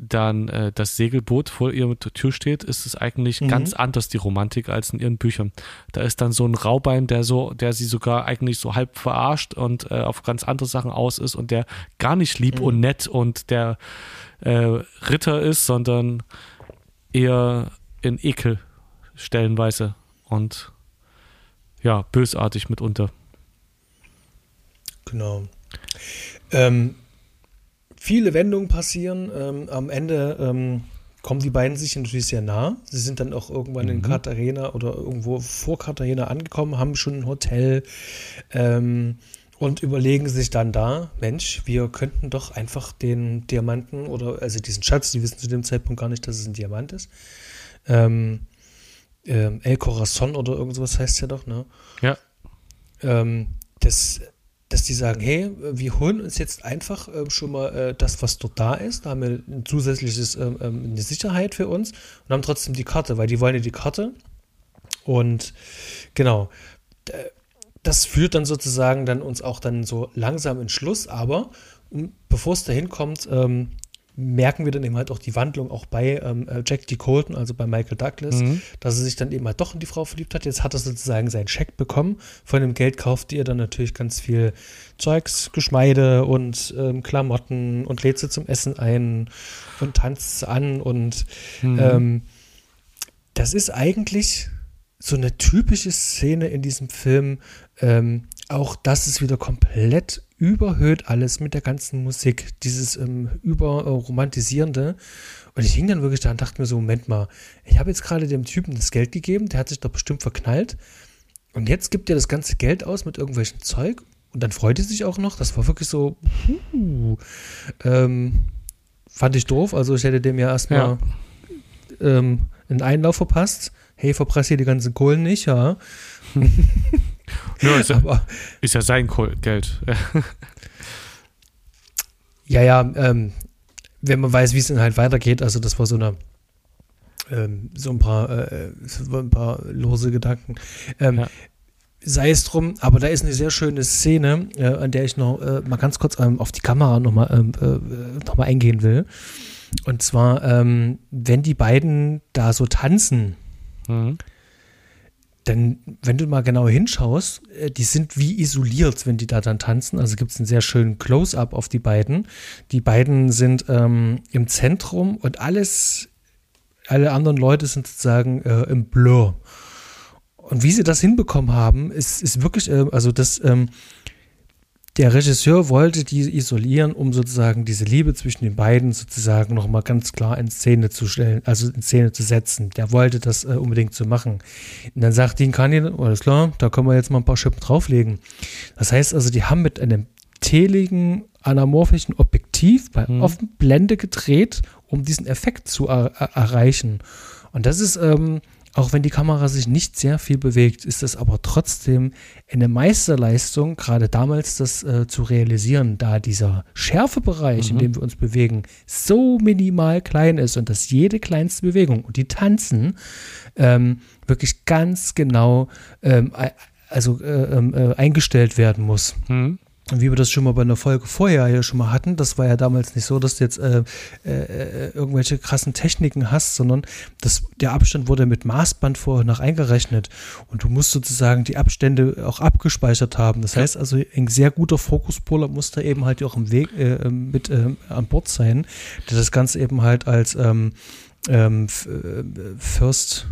dann äh, das Segelboot vor ihrer Tür steht, ist es eigentlich mhm. ganz anders, die Romantik, als in ihren Büchern. Da ist dann so ein Raubein, der so, der sie sogar eigentlich so halb verarscht und äh, auf ganz andere Sachen aus ist und der gar nicht lieb mhm. und nett und der äh, Ritter ist, sondern eher in Ekel stellenweise und ja, bösartig mitunter. Genau. Ähm, viele Wendungen passieren. Ähm, am Ende ähm, kommen die beiden sich natürlich sehr nah. Sie sind dann auch irgendwann mhm. in Cartagena oder irgendwo vor Cartagena angekommen, haben schon ein Hotel ähm, und überlegen sich dann da, Mensch, wir könnten doch einfach den Diamanten oder also diesen Schatz, die wissen zu dem Zeitpunkt gar nicht, dass es ein Diamant ist. Ähm, ähm, El Corazon oder irgendwas heißt ja doch, ne? Ja. Ähm, das dass die sagen, hey, wir holen uns jetzt einfach äh, schon mal äh, das, was dort da ist. Da haben wir ein zusätzliches, ähm, ähm, eine Sicherheit für uns und haben trotzdem die Karte, weil die wollen ja die Karte. Und genau, das führt dann sozusagen dann uns auch dann so langsam in Schluss, aber bevor es dahin kommt, ähm, merken wir dann eben halt auch die Wandlung auch bei ähm, äh, Jack D. Colton, also bei Michael Douglas, mhm. dass er sich dann eben halt doch in die Frau verliebt hat. Jetzt hat er sozusagen seinen Scheck bekommen. Von dem Geld kauft ihr dann natürlich ganz viel Zeugs, Geschmeide und ähm, Klamotten und lädt sie zum Essen ein und tanzt an. Und mhm. ähm, das ist eigentlich so eine typische Szene in diesem Film. Ähm, auch das ist wieder komplett überhöht alles mit der ganzen Musik, dieses ähm, überromantisierende. Und ich hing dann wirklich da und dachte mir so, Moment mal, ich habe jetzt gerade dem Typen das Geld gegeben, der hat sich doch bestimmt verknallt. Und jetzt gibt er das ganze Geld aus mit irgendwelchem Zeug und dann freut er sich auch noch. Das war wirklich so, uh, ähm, fand ich doof. Also ich hätte dem ja erstmal ja. ähm, einen Einlauf verpasst. Hey, verpress hier die ganzen Kohlen nicht, ja. Ja, ist, ja, ist ja sein Geld. ja, ja, ähm, wenn man weiß, wie es dann halt weitergeht, also das war so eine ähm, so ein paar, äh, ein paar lose Gedanken. Ähm, ja. Sei es drum, aber da ist eine sehr schöne Szene, äh, an der ich noch äh, mal ganz kurz ähm, auf die Kamera nochmal ähm, äh, noch eingehen will. Und zwar, ähm, wenn die beiden da so tanzen, mhm. Denn wenn du mal genau hinschaust, äh, die sind wie isoliert, wenn die da dann tanzen. Also gibt es einen sehr schönen Close-up auf die beiden. Die beiden sind ähm, im Zentrum und alles, alle anderen Leute sind sozusagen äh, im Blur. Und wie sie das hinbekommen haben, ist, ist wirklich, äh, also das, ähm, der Regisseur wollte die isolieren, um sozusagen diese Liebe zwischen den beiden sozusagen nochmal ganz klar in Szene zu stellen, also in Szene zu setzen. Der wollte das äh, unbedingt so machen. Und dann sagt Dean Kanye, alles klar, da können wir jetzt mal ein paar Schippen drauflegen. Das heißt also, die haben mit einem teligen, anamorphischen Objektiv bei mhm. offener Blende gedreht, um diesen Effekt zu er erreichen. Und das ist, ähm, auch wenn die Kamera sich nicht sehr viel bewegt, ist es aber trotzdem eine Meisterleistung, gerade damals das äh, zu realisieren, da dieser Schärfebereich, mhm. in dem wir uns bewegen, so minimal klein ist und dass jede kleinste Bewegung und die Tanzen ähm, wirklich ganz genau ähm, also, äh, ähm, äh, eingestellt werden muss. Mhm wie wir das schon mal bei einer Folge vorher ja schon mal hatten, das war ja damals nicht so, dass du jetzt äh, äh, irgendwelche krassen Techniken hast, sondern das, der Abstand wurde mit Maßband vorher noch eingerechnet und du musst sozusagen die Abstände auch abgespeichert haben. Das heißt also, ein sehr guter Fokuspoler muss da eben halt auch im Weg äh, mit äh, an Bord sein, der das Ganze eben halt als ähm, ähm, äh, First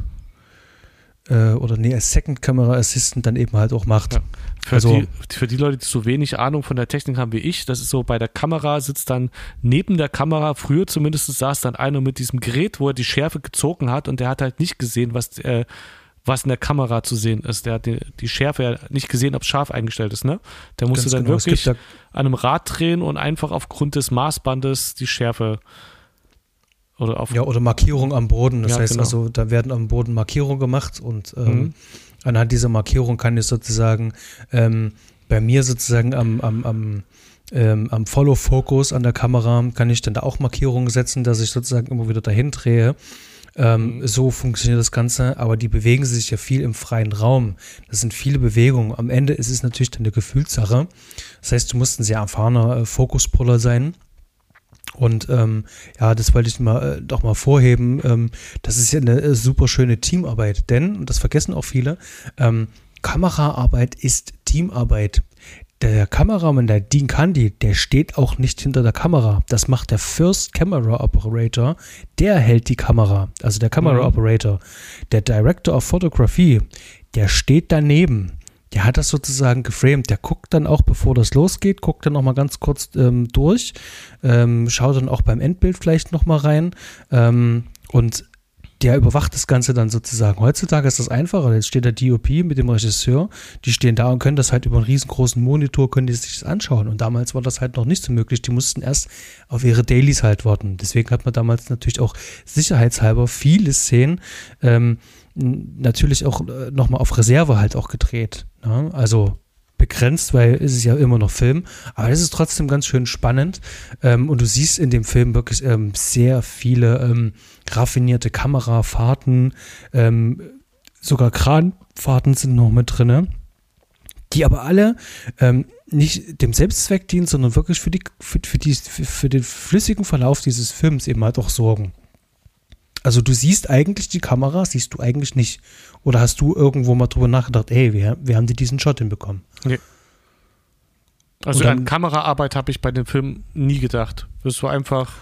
äh, oder nee, als Second Camera Assistant dann eben halt auch macht. Ja. Für, also, die, für die Leute, die so wenig Ahnung von der Technik haben wie ich, das ist so, bei der Kamera sitzt dann neben der Kamera, früher zumindest saß dann einer mit diesem Gerät, wo er die Schärfe gezogen hat und der hat halt nicht gesehen, was, äh, was in der Kamera zu sehen ist. Der hat die, die Schärfe ja nicht gesehen, ob es scharf eingestellt ist, ne? Der musste dann genau. wirklich an einem Rad drehen und einfach aufgrund des Maßbandes die Schärfe oder auf. Ja, oder Markierung am Boden. Das ja, heißt genau. also, da werden am Boden Markierungen gemacht und ähm, mhm anhand dieser Markierung kann ich sozusagen ähm, bei mir sozusagen am, am, am, ähm, am Follow-Focus an der Kamera kann ich dann da auch Markierungen setzen, dass ich sozusagen immer wieder dahin drehe. Ähm, mhm. so funktioniert das Ganze, aber die bewegen sich ja viel im freien Raum. Das sind viele Bewegungen. Am Ende ist es natürlich dann eine Gefühlssache. Das heißt, du musst ein sehr erfahrener äh, Fokuspuller sein. Und ähm, ja, das wollte ich mal äh, doch mal vorheben. Ähm, das ist ja eine äh, super schöne Teamarbeit, denn, und das vergessen auch viele, ähm, Kameraarbeit ist Teamarbeit. Der Kameramann, der Dean Candy, der steht auch nicht hinter der Kamera. Das macht der First Camera Operator. Der hält die Kamera, also der Camera mhm. Operator. Der Director of Photography, der steht daneben. Der hat das sozusagen geframed. Der guckt dann auch, bevor das losgeht, guckt dann noch mal ganz kurz ähm, durch, ähm, schaut dann auch beim Endbild vielleicht noch mal rein ähm, und der überwacht das Ganze dann sozusagen. Heutzutage ist das einfacher. Jetzt steht der DOP mit dem Regisseur, die stehen da und können das halt über einen riesengroßen Monitor, können die sich das anschauen. Und damals war das halt noch nicht so möglich. Die mussten erst auf ihre Dailies halt warten. Deswegen hat man damals natürlich auch sicherheitshalber viele Szenen ähm, natürlich auch äh, nochmal auf Reserve halt auch gedreht. Ne? Also begrenzt, weil es ist ja immer noch Film, aber es ist trotzdem ganz schön spannend ähm, und du siehst in dem Film wirklich ähm, sehr viele ähm, raffinierte Kamerafahrten, ähm, sogar Kranfahrten sind noch mit drin, die aber alle ähm, nicht dem Selbstzweck dienen, sondern wirklich für, die, für, für, die, für, für den flüssigen Verlauf dieses Films eben halt auch sorgen. Also du siehst eigentlich die Kamera, siehst du eigentlich nicht. Oder hast du irgendwo mal drüber nachgedacht, ey, wie, wie haben die diesen Shot hinbekommen? Nee. Also dann, an Kameraarbeit habe ich bei dem Film nie gedacht. Das war einfach,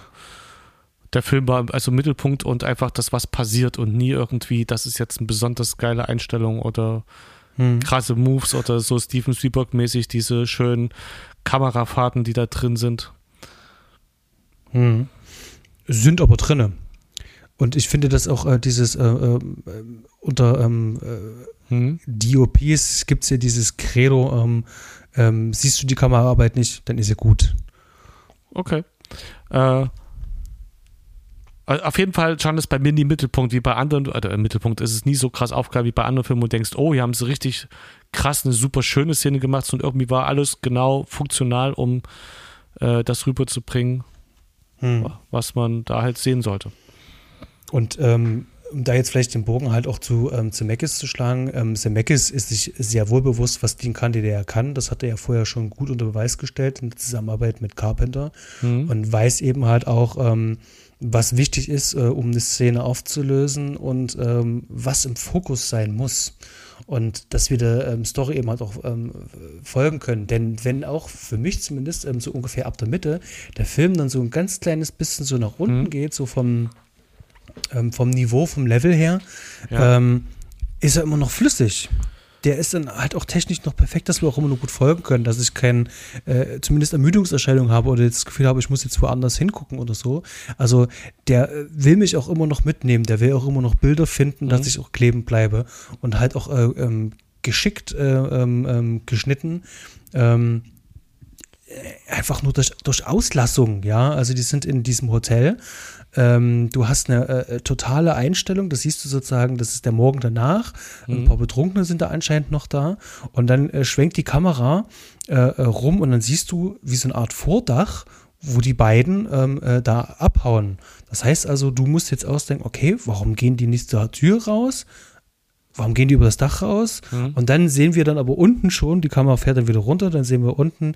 der Film war also Mittelpunkt und einfach das, was passiert und nie irgendwie, das ist jetzt eine besonders geile Einstellung oder hm. krasse Moves oder so Steven Spielberg-mäßig diese schönen Kamerafahrten, die da drin sind. Hm. Sind aber drinne. Und ich finde, dass auch äh, dieses äh, äh, unter ähm, äh, hm. DOPs gibt es ja dieses Credo, ähm, ähm, siehst du die Kameraarbeit nicht, dann ist sie gut. Okay. Äh, auf jeden Fall stand es bei mir nie Mittelpunkt wie bei anderen, oder im Mittelpunkt ist es nie so krass aufgegangen wie bei anderen Filmen und denkst, oh, hier haben sie richtig krass eine super schöne Szene gemacht und irgendwie war alles genau funktional, um äh, das rüberzubringen, hm. was man da halt sehen sollte. Und ähm, um da jetzt vielleicht den Bogen halt auch zu ähm, Zemeckis zu schlagen, ähm, Zemeckis ist sich sehr wohl bewusst, was Dean Candy er kann. Das hat er ja vorher schon gut unter Beweis gestellt in der Zusammenarbeit mit Carpenter mhm. und weiß eben halt auch, ähm, was wichtig ist, äh, um eine Szene aufzulösen und ähm, was im Fokus sein muss. Und dass wir der ähm, Story eben halt auch ähm, folgen können. Denn wenn auch für mich zumindest ähm, so ungefähr ab der Mitte der Film dann so ein ganz kleines bisschen so nach unten mhm. geht, so vom ähm, vom Niveau, vom Level her, ja. ähm, ist er immer noch flüssig. Der ist dann halt auch technisch noch perfekt, dass wir auch immer noch gut folgen können, dass ich kein, äh, zumindest Ermüdungserscheinung habe oder das Gefühl habe, ich muss jetzt woanders hingucken oder so. Also der äh, will mich auch immer noch mitnehmen, der will auch immer noch Bilder finden, mhm. dass ich auch kleben bleibe und halt auch äh, ähm, geschickt äh, ähm, ähm, geschnitten. Ähm, einfach nur durch, durch Auslassung, ja. Also die sind in diesem Hotel ähm, du hast eine äh, totale Einstellung, das siehst du sozusagen, das ist der Morgen danach. Mhm. Ein paar Betrunkene sind da anscheinend noch da. Und dann äh, schwenkt die Kamera äh, äh rum und dann siehst du wie so eine Art Vordach, wo die beiden ähm, äh, da abhauen. Das heißt also, du musst jetzt ausdenken, okay, warum gehen die nicht zur Tür raus? warum gehen die über das Dach raus? Mhm. Und dann sehen wir dann aber unten schon, die Kamera fährt dann wieder runter, dann sehen wir unten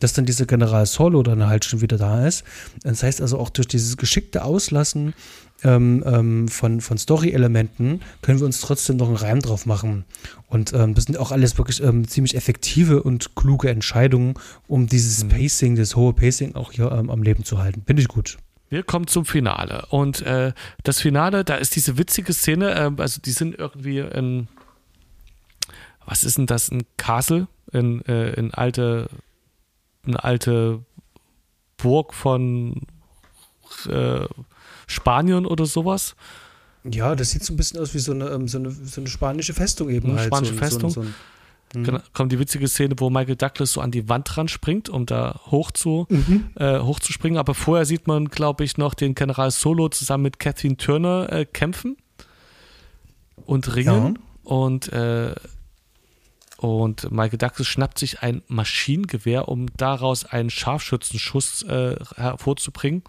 dass dann dieser General Solo dann halt schon wieder da ist. Das heißt also auch durch dieses geschickte Auslassen ähm, ähm, von, von Story-Elementen können wir uns trotzdem noch einen Reim drauf machen. Und ähm, das sind auch alles wirklich ähm, ziemlich effektive und kluge Entscheidungen, um dieses mhm. Pacing, das hohe Pacing auch hier ähm, am Leben zu halten. Finde ich gut. Wir kommen zum Finale. Und äh, das Finale, da ist diese witzige Szene, äh, also die sind irgendwie in, was ist denn das, ein Castle, in, äh, in alte eine alte Burg von äh, Spanien oder sowas. Ja, das sieht so ein bisschen aus wie so eine, ähm, so eine, so eine spanische Festung eben. Eine halt. spanische so, Festung. So, mhm. Genau, kommt die witzige Szene, wo Michael Douglas so an die Wand ran springt, um da hoch zu, mhm. äh, hochzuspringen. Aber vorher sieht man, glaube ich, noch den General Solo zusammen mit Kathleen Turner äh, kämpfen und ringen. Ja. Und äh, und Michael Douglas schnappt sich ein Maschinengewehr, um daraus einen Scharfschützenschuss äh, hervorzubringen,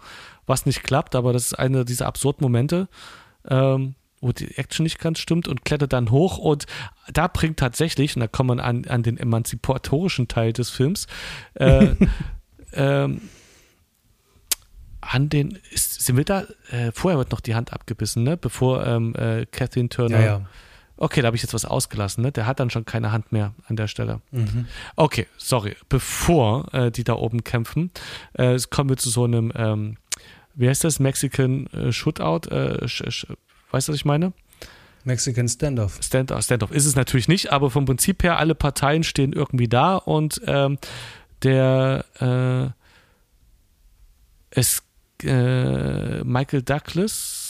was nicht klappt, aber das ist einer dieser absurden Momente, ähm, wo die Action nicht ganz stimmt und klettert dann hoch und da bringt tatsächlich, und da kommt man an, an den emanzipatorischen Teil des Films, äh, ähm, an den, ist, sind wir da, äh, vorher wird noch die Hand abgebissen, ne? bevor ähm, äh, Kathleen Turner ja, ja Okay, da habe ich jetzt was ausgelassen, ne? Der hat dann schon keine Hand mehr an der Stelle. Mhm. Okay, sorry. Bevor äh, die da oben kämpfen, äh, kommen wir zu so einem, ähm, wie heißt das? Mexican äh, Shootout? Äh, weißt du, was ich meine? Mexican Standoff. Standoff, Standoff ist es natürlich nicht, aber vom Prinzip her, alle Parteien stehen irgendwie da und ähm, der äh, es äh, Michael Douglas.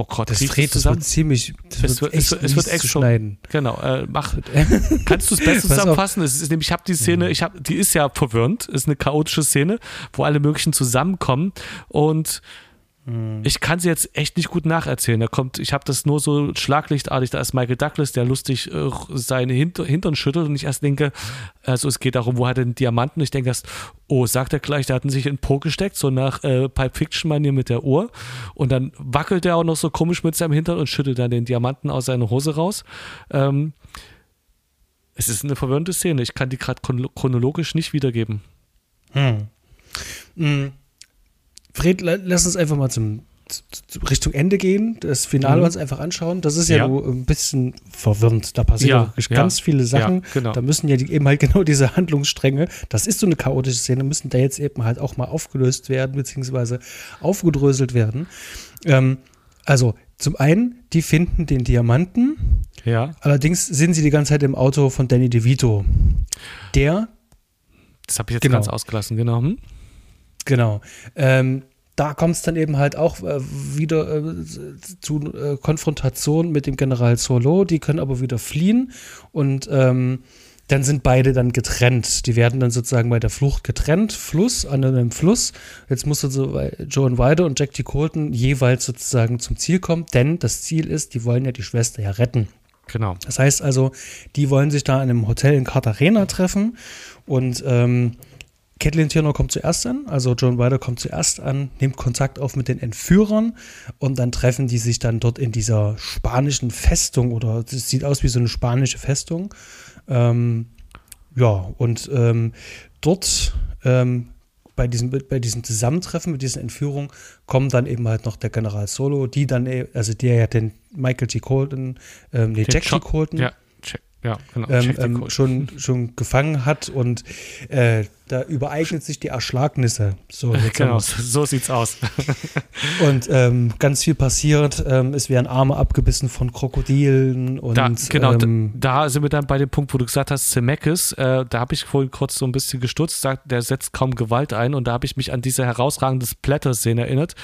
Oh Gott, das dreht das wird ziemlich. Das es wird, echt, es wird echt schneiden. Genau, äh, mach. Kannst du es besser zusammenfassen? Es ist nämlich, ich habe die Szene, mhm. ich habe, die ist ja verwirrend, ist eine chaotische Szene, wo alle möglichen zusammenkommen und. Ich kann sie jetzt echt nicht gut nacherzählen. Da kommt, ich habe das nur so schlaglichtartig. Da ist Michael Douglas, der lustig äh, seine Hinter Hintern schüttelt und ich erst denke, also es geht darum, wo hat er den Diamanten? Ich denke erst, oh, sagt er gleich, der hat ihn sich in Po gesteckt, so nach äh, Pipe Fiction Manier mit der Uhr. Und dann wackelt er auch noch so komisch mit seinem Hintern und schüttelt dann den Diamanten aus seiner Hose raus. Ähm, es ist eine verwirrende Szene. Ich kann die gerade chronologisch nicht wiedergeben. Hm. hm. Fred, lass uns einfach mal zum, Richtung Ende gehen, das Finale mhm. uns einfach anschauen. Das ist ja, ja. ein bisschen verwirrend. Da passieren ja, ganz ja, viele Sachen. Genau. Da müssen ja die, eben halt genau diese Handlungsstränge, das ist so eine chaotische Szene, müssen da jetzt eben halt auch mal aufgelöst werden, beziehungsweise aufgedröselt werden. Ähm, also zum einen, die finden den Diamanten. Ja. Allerdings sind sie die ganze Zeit im Auto von Danny DeVito. Der. Das habe ich jetzt genau. ganz ausgelassen, genau. Hm? Genau. Ähm, da kommt es dann eben halt auch äh, wieder äh, zu äh, Konfrontation mit dem General Solo. Die können aber wieder fliehen und ähm, dann sind beide dann getrennt. Die werden dann sozusagen bei der Flucht getrennt, Fluss, an einem Fluss. Jetzt muss also Joan Wilder und Jack T. Colton jeweils sozusagen zum Ziel kommen, denn das Ziel ist, die wollen ja die Schwester ja retten. Genau. Das heißt also, die wollen sich da in einem Hotel in Cartagena treffen und ähm, Kathleen Turner kommt zuerst an, also John Ryder kommt zuerst an, nimmt Kontakt auf mit den Entführern und dann treffen die sich dann dort in dieser spanischen Festung oder es sieht aus wie so eine spanische Festung. Ähm, ja, und ähm, dort ähm, bei diesem, bei diesem Zusammentreffen mit diesen Entführungen kommt dann eben halt noch der General Solo, die dann, e, also der ja den Michael G. Colton, ähm, nee, Jack G. Colton, ja, ja, genau, ähm, ähm, schon, schon gefangen hat und äh, da übereignet sich die Erschlagnisse. So, genau, so sieht's aus. und ähm, ganz viel passiert. Ähm, es werden Arme abgebissen von Krokodilen und da, genau, ähm, da, da, sind wir dann bei dem Punkt, wo du gesagt hast, Zemeckis, äh, da habe ich vorhin kurz so ein bisschen gestutzt, sagt, der setzt kaum Gewalt ein und da habe ich mich an diese herausragende Splatter-Szene erinnert,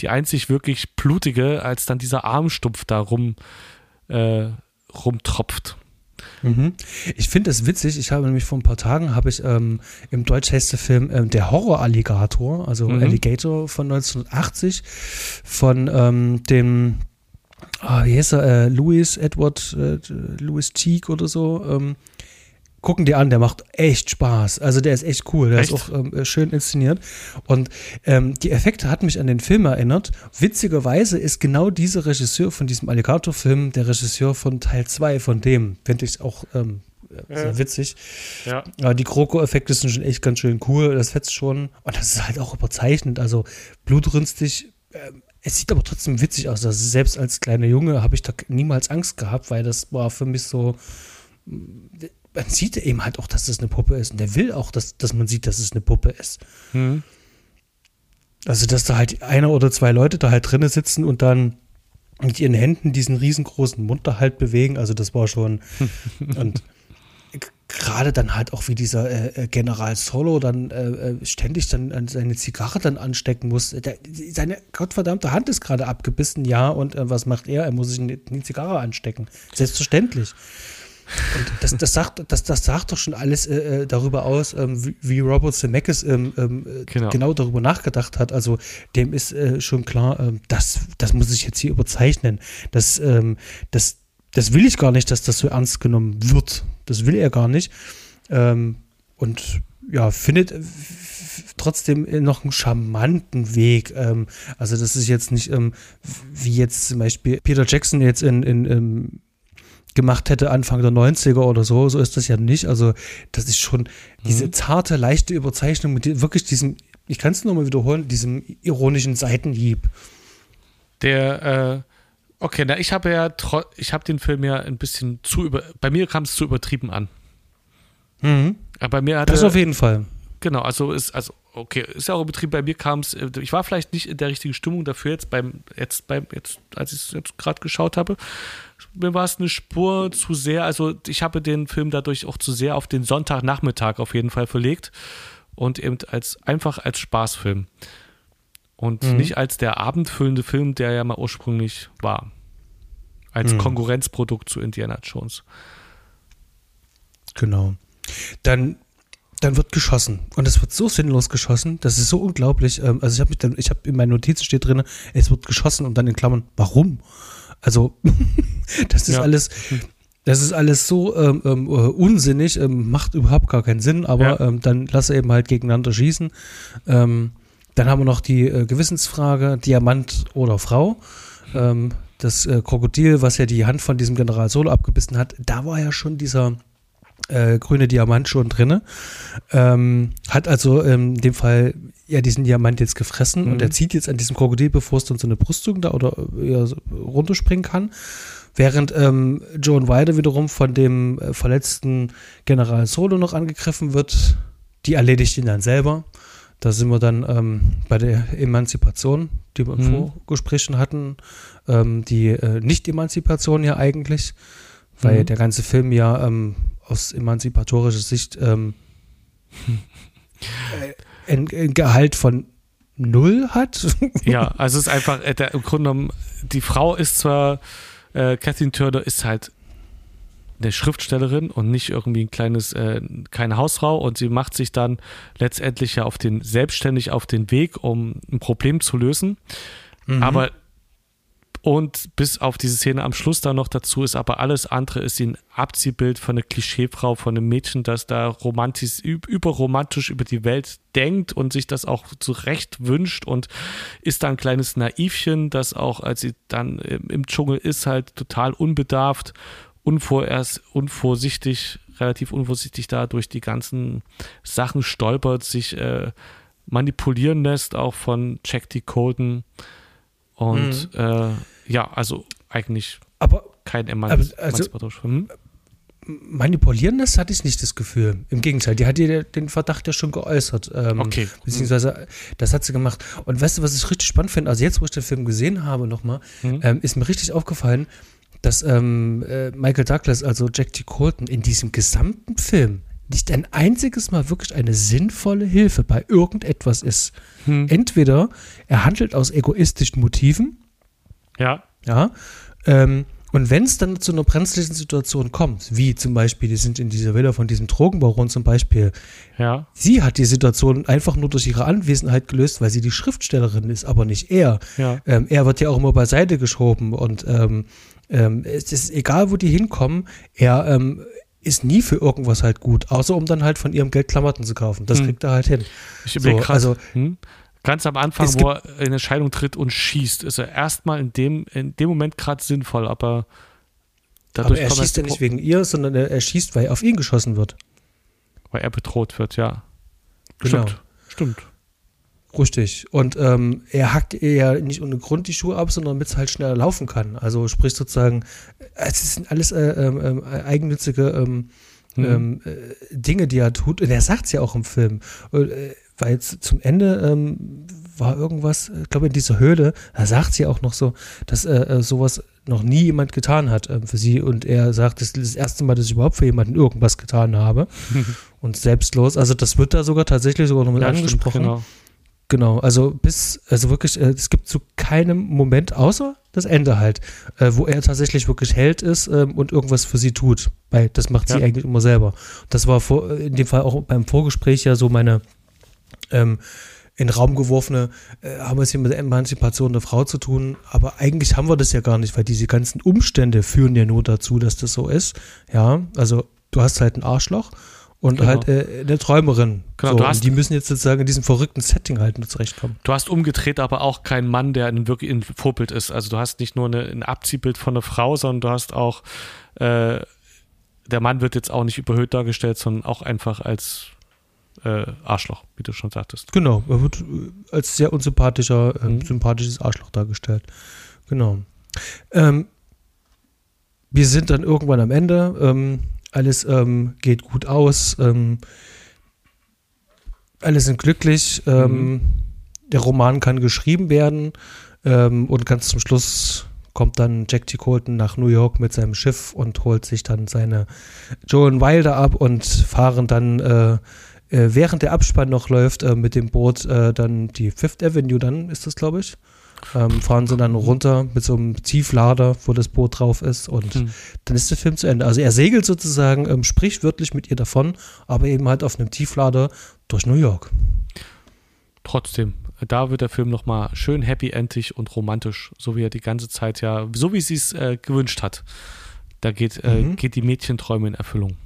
die einzig wirklich blutige, als dann dieser Armstumpf da rum äh, rumtropft. Mhm. Ich finde es witzig. Ich habe nämlich vor ein paar Tagen habe ich ähm, im Deutsch heißt der Film ähm, Der Horror-Alligator, also mhm. Alligator von 1980 von ähm, dem oh, wie heißt er, äh, Louis Edward äh, Louis Cheek oder so. Ähm, gucken dir an, der macht echt Spaß. Also der ist echt cool, der echt? ist auch ähm, schön inszeniert. Und ähm, die Effekte hat mich an den Film erinnert. Witzigerweise ist genau dieser Regisseur von diesem Alligator-Film der Regisseur von Teil 2 von dem. Finde ich auch ähm, sehr ja. witzig. Ja. Aber die Kroko-Effekte sind schon echt ganz schön cool. Das fetzt schon. Und das ist halt auch überzeichnet. Also blutrünstig. Ähm, es sieht aber trotzdem witzig aus. Also selbst als kleiner Junge habe ich da niemals Angst gehabt, weil das war für mich so man sieht eben halt auch, dass das eine Puppe ist. Und der will auch, dass, dass man sieht, dass es eine Puppe ist. Hm. Also, dass da halt einer oder zwei Leute da halt drinnen sitzen und dann mit ihren Händen diesen riesengroßen Mund da halt bewegen. Also, das war schon. und gerade dann halt auch wie dieser äh, äh General Solo dann äh, äh ständig dann seine Zigarre dann anstecken muss. Der, seine gottverdammte Hand ist gerade abgebissen, ja, und äh, was macht er? Er muss sich eine, eine Zigarre anstecken. Selbstverständlich. Und das, das, sagt, das, das sagt doch schon alles äh, äh darüber aus, ähm, wie, wie, Robert Zemeckis ähm, ähm, äh, genau. genau. darüber nachgedacht hat. Also dem ist äh, schon klar, ähm, das, das muss ich jetzt hier überzeichnen. Das, ähm, das, das will ich gar nicht, dass das so ernst genommen wird. Das will er gar nicht. Ähm, und ja, findet trotzdem noch einen charmanten Weg. also das ist jetzt nicht wie jetzt zum Beispiel Peter Jackson jetzt in, in, in gemacht hätte Anfang der 90er oder so. So ist das ja nicht. Also, das ist schon diese mhm. zarte, leichte Überzeichnung mit wirklich diesem, ich kann es nur mal wiederholen, diesem ironischen Seitenhieb. Der, äh, okay, na, ich habe ja, ich habe den Film ja ein bisschen zu über, bei mir kam es zu übertrieben an. Mhm. Aber bei mir hat Das auf jeden Fall. Genau, also ist, also okay, ist ja auch im Betrieb, bei mir kam es, äh, ich war vielleicht nicht in der richtigen Stimmung dafür jetzt beim, jetzt beim, jetzt, als ich es jetzt gerade geschaut habe. Mir war es eine Spur zu sehr, also ich habe den Film dadurch auch zu sehr auf den Sonntagnachmittag auf jeden Fall verlegt und eben als, einfach als Spaßfilm. Und mhm. nicht als der abendfüllende Film, der ja mal ursprünglich war. Als mhm. Konkurrenzprodukt zu Indiana Jones. Genau. Dann dann wird geschossen. Und es wird so sinnlos geschossen, das ist so unglaublich. Ähm, also ich habe mich dann, ich habe in meinen Notizen steht drin, es wird geschossen und dann in Klammern, warum? Also, das ist ja. alles, das ist alles so ähm, ähm, äh, unsinnig, ähm, macht überhaupt gar keinen Sinn, aber ja. ähm, dann lasse eben halt gegeneinander schießen. Ähm, dann haben wir noch die äh, Gewissensfrage, Diamant oder Frau. Das äh, Krokodil, was ja die Hand von diesem General Solo abgebissen hat, da war ja schon dieser äh, grüne Diamant schon drin. Ähm, hat also in dem Fall ja diesen Diamant jetzt gefressen mhm. und er zieht jetzt an diesem Krokodil, bevor es dann so eine Brüstung da oder ja, runterspringen kann. Während ähm, Joan Wilder wiederum von dem äh, verletzten General Solo noch angegriffen wird, die erledigt ihn dann selber. Da sind wir dann ähm, bei der Emanzipation, die wir im mhm. Vorgespräch hatten. Ähm, die äh, Nicht-Emanzipation ja eigentlich, weil mhm. der ganze Film ja ähm, aus emanzipatorischer Sicht ähm, ein, ein, Gehalt von null hat. ja, also es ist einfach, äh, der, im Grunde genommen, die Frau ist zwar, äh, Kathleen Turner ist halt eine Schriftstellerin und nicht irgendwie ein kleines, äh, keine Hausfrau und sie macht sich dann letztendlich ja auf den, selbstständig auf den Weg, um ein Problem zu lösen. Mhm. Aber und bis auf diese Szene am Schluss da noch dazu ist aber alles andere ist ein Abziehbild von einer Klischeefrau, von einem Mädchen, das da romantisch, überromantisch über die Welt denkt und sich das auch zurecht wünscht und ist da ein kleines Naivchen, das auch, als sie dann im Dschungel ist, halt total unbedarft, unvorerst, unvorsichtig, relativ unvorsichtig da durch die ganzen Sachen stolpert, sich äh, manipulieren lässt, auch von Jack D. Colton. Und mhm. äh, ja, also eigentlich aber, kein Emanz also, hm? Manipulieren, das hatte ich nicht das Gefühl. Im Gegenteil, die hat dir den Verdacht ja schon geäußert. Ähm, okay. Beziehungsweise, das hat sie gemacht. Und weißt du, was ich richtig spannend finde? Also, jetzt, wo ich den Film gesehen habe, nochmal, mhm. ähm, ist mir richtig aufgefallen, dass ähm, äh, Michael Douglas, also Jack T. Colton, in diesem gesamten Film nicht ein einziges Mal wirklich eine sinnvolle Hilfe bei irgendetwas ist. Hm. Entweder er handelt aus egoistischen Motiven ja. Ja. Ähm, und wenn es dann zu einer brenzlichen Situation kommt, wie zum Beispiel, die sind in dieser Villa von diesem Drogenbaron zum Beispiel, ja. sie hat die Situation einfach nur durch ihre Anwesenheit gelöst, weil sie die Schriftstellerin ist, aber nicht er. Ja. Ähm, er wird ja auch immer beiseite geschoben und ähm, ähm, es ist egal, wo die hinkommen, er ähm, ist nie für irgendwas halt gut, außer um dann halt von ihrem Geld Klamotten zu kaufen. Das hm. kriegt er halt hin. Ich so, also, hm? Ganz am Anfang, wo er in Entscheidung tritt und schießt, ist er erstmal in dem, in dem Moment gerade sinnvoll, aber dadurch aber er schießt ja nicht wegen ihr, sondern er, er, schießt, weil auf ihn geschossen wird. Weil er bedroht wird, ja. Genau. Stimmt. Stimmt. Richtig. Und ähm, er hackt ihr ja nicht ohne Grund die Schuhe ab, sondern damit es halt schneller laufen kann. Also sprich sozusagen, es sind alles äh, äh, eigennützige ähm, mhm. ähm, äh, Dinge, die er tut. Und er sagt es ja auch im Film. Und, äh, weil jetzt zum Ende ähm, war irgendwas, ich glaube in dieser Höhle, da sagt sie auch noch so, dass äh, äh, sowas noch nie jemand getan hat äh, für sie und er sagt, das ist das erste Mal, dass ich überhaupt für jemanden irgendwas getan habe und selbstlos, also das wird da sogar tatsächlich sogar noch mit ja, angesprochen. Stimmt, genau. Genau, also bis, also wirklich, äh, es gibt zu keinem Moment, außer das Ende halt, äh, wo er tatsächlich wirklich Held ist ähm, und irgendwas für sie tut. Weil das macht ja. sie eigentlich immer selber. Das war vor, in dem Fall auch beim Vorgespräch ja so meine, ähm, in den Raum geworfene, äh, haben wir es hier mit der Emanzipation der Frau zu tun, aber eigentlich haben wir das ja gar nicht, weil diese ganzen Umstände führen ja nur dazu, dass das so ist. Ja, also du hast halt ein Arschloch und genau. halt äh, eine Träumerin. Genau, so, hast, die müssen jetzt sozusagen in diesem verrückten Setting halt nur zurechtkommen. Du hast umgedreht aber auch keinen Mann, der ein wirklich ein Vorbild ist. Also du hast nicht nur eine, ein Abziehbild von einer Frau, sondern du hast auch, äh, der Mann wird jetzt auch nicht überhöht dargestellt, sondern auch einfach als äh, Arschloch, wie du schon sagtest. Genau, er wird äh, als sehr unsympathischer, äh, mhm. sympathisches Arschloch dargestellt. Genau. Ähm, wir sind dann irgendwann am Ende. Ähm, alles ähm, geht gut aus. Ähm, alle sind glücklich. Ähm, mhm. Der Roman kann geschrieben werden ähm, und ganz zum Schluss kommt dann Jack T. Colton nach New York mit seinem Schiff und holt sich dann seine Joan Wilder ab und fahren dann, äh, äh, während der Abspann noch läuft, äh, mit dem Boot äh, dann die Fifth Avenue, dann ist das, glaube ich. Ähm, fahren sie dann runter mit so einem Tieflader, wo das Boot drauf ist und hm. dann ist der Film zu Ende. Also er segelt sozusagen ähm, sprichwörtlich mit ihr davon, aber eben halt auf einem Tieflader durch New York. Trotzdem, da wird der Film nochmal schön happy-endig und romantisch, so wie er die ganze Zeit ja, so wie sie es äh, gewünscht hat. Da geht, äh, mhm. geht die Mädchenträume in Erfüllung.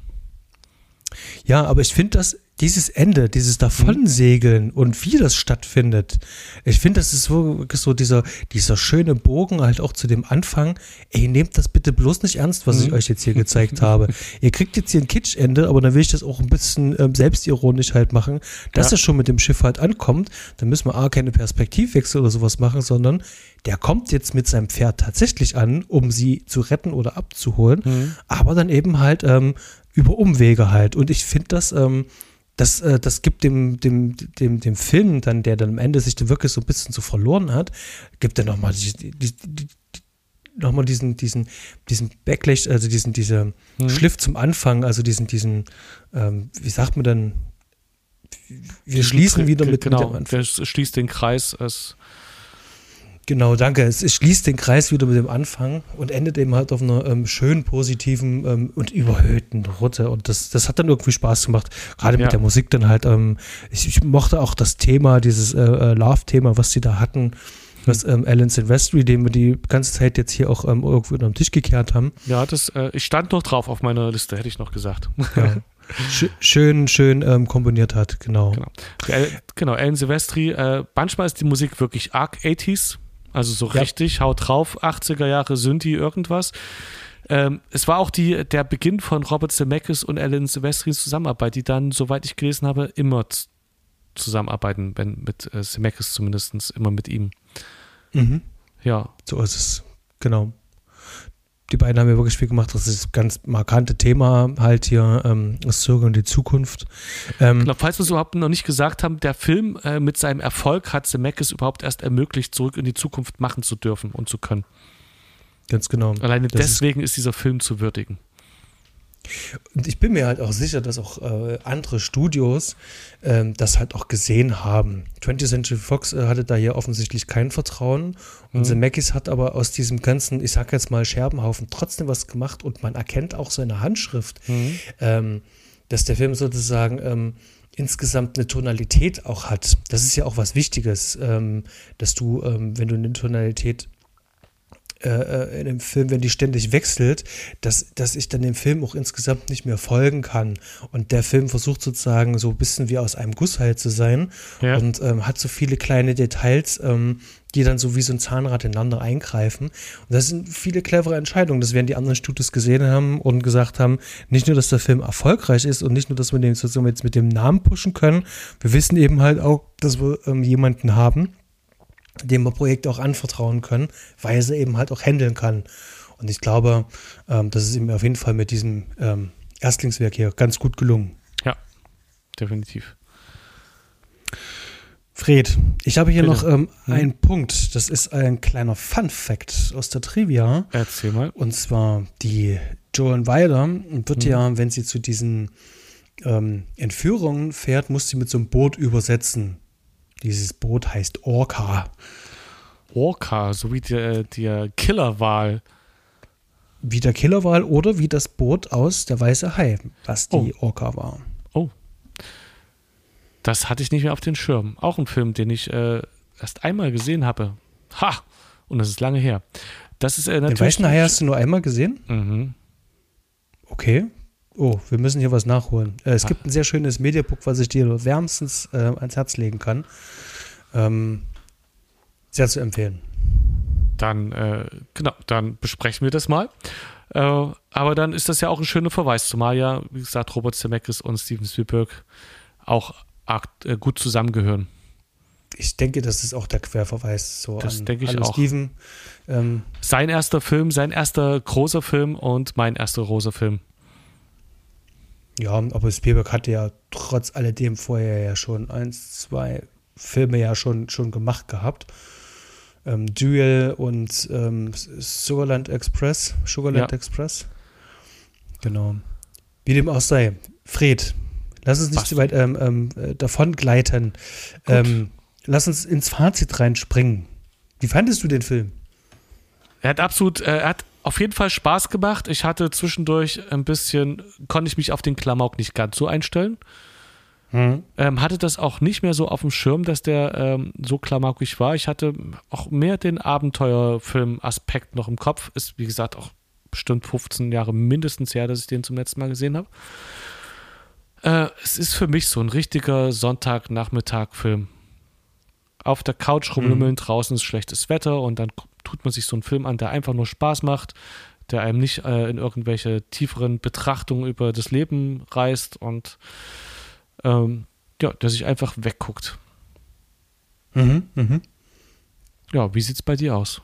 Ja, aber ich finde das dieses Ende, dieses Davonsegeln mhm. und wie das stattfindet, ich finde, das ist wirklich so dieser, dieser schöne Bogen halt auch zu dem Anfang. Ey, nehmt das bitte bloß nicht ernst, was mhm. ich euch jetzt hier gezeigt habe. Ihr kriegt jetzt hier ein Kitschende, aber dann will ich das auch ein bisschen ähm, selbstironisch halt machen, dass ja. er schon mit dem Schiff halt ankommt. Dann müssen wir A, keine Perspektivwechsel oder sowas machen, sondern der kommt jetzt mit seinem Pferd tatsächlich an, um sie zu retten oder abzuholen, mhm. aber dann eben halt ähm, über Umwege halt. Und ich finde das, ähm, das, äh, das gibt dem, dem, dem, dem Film dann, der dann am Ende sich dann wirklich so ein bisschen so verloren hat, gibt er nochmal die, die, die, nochmal diesen, diesen, diesen Backlash, also diesen, diese mhm. Schliff zum Anfang, also diesen, diesen, ähm, wie sagt man dann, wir schließen wieder mit, genau, mit. Der schließt den Kreis, es Genau, danke. Es, es, schließt den Kreis wieder mit dem Anfang und endet eben halt auf einer ähm, schön positiven ähm, und überhöhten Route. Und das, das hat dann irgendwie Spaß gemacht. Gerade ja. mit der Musik dann halt. Ähm, ich, ich, mochte auch das Thema, dieses äh, äh Love-Thema, was sie da hatten. Was ähm, Alan Silvestri, den wir die ganze Zeit jetzt hier auch ähm, irgendwo den Tisch gekehrt haben. Ja, das, äh, ich stand noch drauf auf meiner Liste, hätte ich noch gesagt. Ja. schön, schön ähm, komponiert hat, genau. Genau, genau Alan Silvestri, äh, manchmal ist die Musik wirklich arg 80s, also so ja. richtig, haut drauf, 80er Jahre Synthi irgendwas. Ähm, es war auch die, der Beginn von Robert Zemeckis und Alan Silvestris Zusammenarbeit, die dann, soweit ich gelesen habe, immer zusammenarbeiten, wenn mit äh, Zemeckis zumindest, immer mit ihm. Mhm. Ja. So ist es, genau die beiden haben ja wirklich viel gemacht. Das ist das ganz markante Thema halt hier, ähm, das Zurück in die Zukunft. Ähm, genau, falls wir es überhaupt noch nicht gesagt haben, der Film äh, mit seinem Erfolg hat Zemeckis überhaupt erst ermöglicht, Zurück in die Zukunft machen zu dürfen und zu können. Ganz genau. Alleine das deswegen ist, ist dieser Film zu würdigen. Und ich bin mir halt auch sicher, dass auch äh, andere Studios ähm, das halt auch gesehen haben. 20th Century Fox äh, hatte da hier offensichtlich kein Vertrauen. Und mhm. Zemeckis hat aber aus diesem ganzen, ich sag jetzt mal, Scherbenhaufen trotzdem was gemacht und man erkennt auch seine Handschrift, mhm. ähm, dass der Film sozusagen ähm, insgesamt eine Tonalität auch hat. Das ist ja auch was Wichtiges, ähm, dass du, ähm, wenn du eine Tonalität äh, in dem Film, wenn die ständig wechselt, dass, dass ich dann dem Film auch insgesamt nicht mehr folgen kann. Und der Film versucht sozusagen so ein bisschen wie aus einem Guss halt zu sein ja. und ähm, hat so viele kleine Details, ähm, die dann so wie so ein Zahnrad ineinander eingreifen. Und das sind viele clevere Entscheidungen. Das werden die anderen Studios gesehen haben und gesagt haben, nicht nur, dass der Film erfolgreich ist und nicht nur, dass wir den sozusagen jetzt mit dem Namen pushen können, wir wissen eben halt auch, dass wir ähm, jemanden haben, dem wir Projekte auch anvertrauen können, weil sie eben halt auch handeln kann. Und ich glaube, ähm, das ist ihm auf jeden Fall mit diesem ähm, Erstlingswerk hier ganz gut gelungen. Ja, definitiv. Fred, ich habe hier Bitte. noch ähm, hm. einen Punkt. Das ist ein kleiner Fun-Fact aus der Trivia. Erzähl mal. Und zwar die Joan Weiler wird hm. ja, wenn sie zu diesen ähm, Entführungen fährt, muss sie mit so einem Boot übersetzen. Dieses Boot heißt Orca. Orca, so wie der, der Killerwal. Wie der Killerwal oder wie das Boot aus Der Weiße Hai, was die oh. Orca war. Oh. Das hatte ich nicht mehr auf den Schirm. Auch ein Film, den ich äh, erst einmal gesehen habe. Ha! Und das ist lange her. Das ist äh, natürlich. Den Weißen Hai hast du nur einmal gesehen? Mhm. Okay. Oh, wir müssen hier was nachholen. Äh, es ah. gibt ein sehr schönes Mediabook, was ich dir wärmstens äh, ans Herz legen kann. Ähm, sehr zu empfehlen. Dann, äh, genau, dann besprechen wir das mal. Äh, aber dann ist das ja auch ein schöner Verweis, zumal ja, wie gesagt, Robert Zemeckis und Steven Spielberg auch arg, äh, gut zusammengehören. Ich denke, das ist auch der Querverweis so das an denke ich auch. Steven. Ähm, sein erster Film, sein erster großer Film und mein erster großer Film. Ja, aber Spielberg hatte ja trotz alledem vorher ja schon eins, zwei Filme ja schon, schon gemacht gehabt. Ähm, Duel und ähm, Sugarland Express. Sugarland ja. Express. Genau. Wie dem auch sei. Fred, lass uns nicht zu weit ähm, ähm, äh, davon gleiten. Ähm, lass uns ins Fazit reinspringen. Wie fandest du den Film? Er hat absolut, äh, er hat auf jeden Fall Spaß gemacht. Ich hatte zwischendurch ein bisschen, konnte ich mich auf den Klamauk nicht ganz so einstellen. Hm. Ähm, hatte das auch nicht mehr so auf dem Schirm, dass der ähm, so klamaukig war. Ich hatte auch mehr den Abenteuerfilm-Aspekt noch im Kopf. Ist, wie gesagt, auch bestimmt 15 Jahre mindestens her, dass ich den zum letzten Mal gesehen habe. Äh, es ist für mich so ein richtiger Sonntagnachmittag-Film. Auf der Couch rumlümmeln, mhm. draußen ist schlechtes Wetter und dann tut man sich so einen Film an, der einfach nur Spaß macht, der einem nicht äh, in irgendwelche tieferen Betrachtungen über das Leben reißt und ähm, ja, der sich einfach wegguckt. Mhm, mhm. Ja, wie sieht es bei dir aus?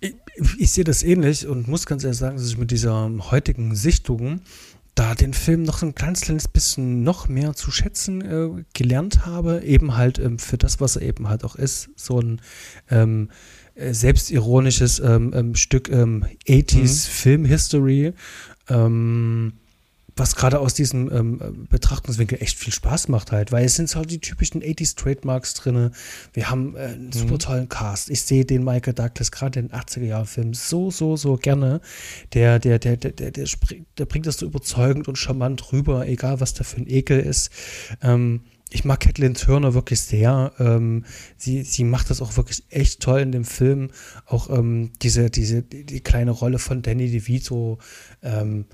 Ich, ich, sehe das ähnlich und muss ganz ehrlich sagen, dass ich mit dieser heutigen Sichtung da den Film noch so ein ganz kleines bisschen noch mehr zu schätzen äh, gelernt habe, eben halt ähm, für das, was er eben halt auch ist, so ein ähm, äh, selbstironisches ähm, ähm Stück 80s ähm, mhm. Film History. Ähm, was gerade aus diesem ähm, Betrachtungswinkel echt viel Spaß macht halt, weil es sind halt die typischen 80s Trademarks drin. Wir haben äh, einen mhm. super tollen Cast. Ich sehe den Michael Douglas gerade in den 80er Jahren Film so, so, so gerne. Der, der, der, der, der, der, der bringt das so überzeugend und charmant rüber, egal was da für ein Ekel ist. Ähm, ich mag Kathleen Turner wirklich sehr. Ähm, sie, sie macht das auch wirklich echt toll in dem Film. Auch ähm, diese, diese, die, die, kleine Rolle von Danny DeVito. Ähm,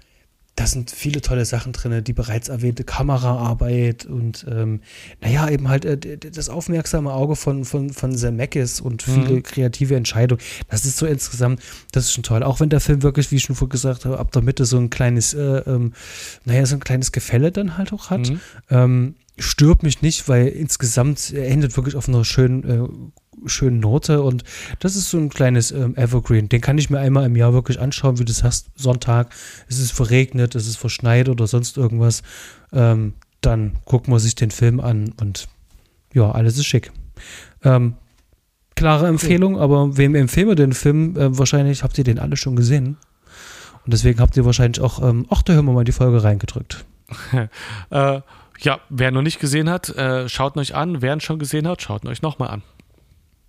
da sind viele tolle Sachen drin, die bereits erwähnte Kameraarbeit und ähm, naja, eben halt äh, das aufmerksame Auge von, von, von Zemeckis und viele mhm. kreative Entscheidungen. Das ist so insgesamt, das ist schon toll. Auch wenn der Film wirklich, wie ich schon vorher gesagt habe, ab der Mitte so ein kleines, äh, ähm, naja, so ein kleines Gefälle dann halt auch hat. Mhm. Ähm, stört mich nicht, weil insgesamt er endet wirklich auf einer schönen äh, schönen Note und das ist so ein kleines ähm, Evergreen. Den kann ich mir einmal im Jahr wirklich anschauen, wie du sagst, Sonntag, es ist verregnet, es ist verschneit oder sonst irgendwas. Ähm, dann gucken wir sich den Film an und ja, alles ist schick. Ähm, klare Empfehlung, aber wem empfehlen wir den Film? Äh, wahrscheinlich habt ihr den alle schon gesehen. Und deswegen habt ihr wahrscheinlich auch, ähm, ach, da hören wir mal die Folge reingedrückt. äh, ja, wer noch nicht gesehen hat, äh, schaut euch an. Wer ihn schon gesehen hat, schaut euch nochmal an.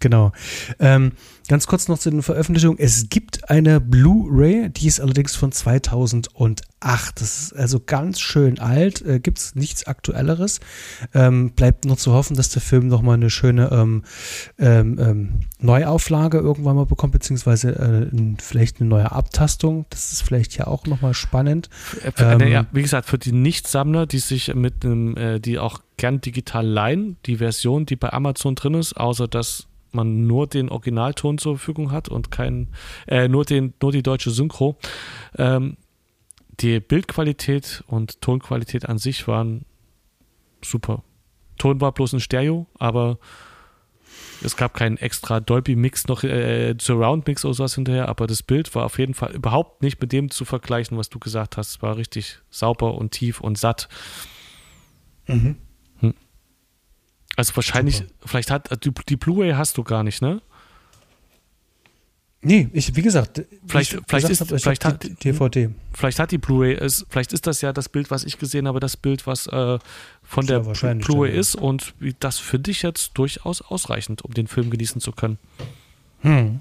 Genau. Ähm, ganz kurz noch zu den Veröffentlichungen. Es gibt eine Blu-ray, die ist allerdings von 2008. Das ist also ganz schön alt. Äh, gibt es nichts Aktuelleres. Ähm, bleibt nur zu hoffen, dass der Film nochmal eine schöne ähm, ähm, ähm, Neuauflage irgendwann mal bekommt, beziehungsweise äh, vielleicht eine neue Abtastung. Das ist vielleicht ja auch nochmal spannend. Äh, äh, ja, wie gesagt, für die Nichtsammler, die sich mit einem, äh, die auch gern digital leihen, die Version, die bei Amazon drin ist, außer dass man nur den Originalton zur Verfügung hat und kein, äh, nur, den, nur die deutsche Synchro. Ähm, die Bildqualität und Tonqualität an sich waren super. Ton war bloß ein Stereo, aber es gab keinen extra Dolby-Mix noch, äh, Surround-Mix oder sowas hinterher, aber das Bild war auf jeden Fall überhaupt nicht mit dem zu vergleichen, was du gesagt hast. Es war richtig sauber und tief und satt. Mhm. Also wahrscheinlich, Super. vielleicht hat die, die Blu-ray hast du gar nicht, ne? Nee, ich, wie gesagt, vielleicht, wie vielleicht ist, hab, vielleicht hat die DVD. Vielleicht hat die Blu-ray, vielleicht ist das ja das Bild, was ich gesehen habe, das Bild, was äh, von der Blu-ray ist und das für dich jetzt durchaus ausreichend, um den Film genießen zu können. Hm.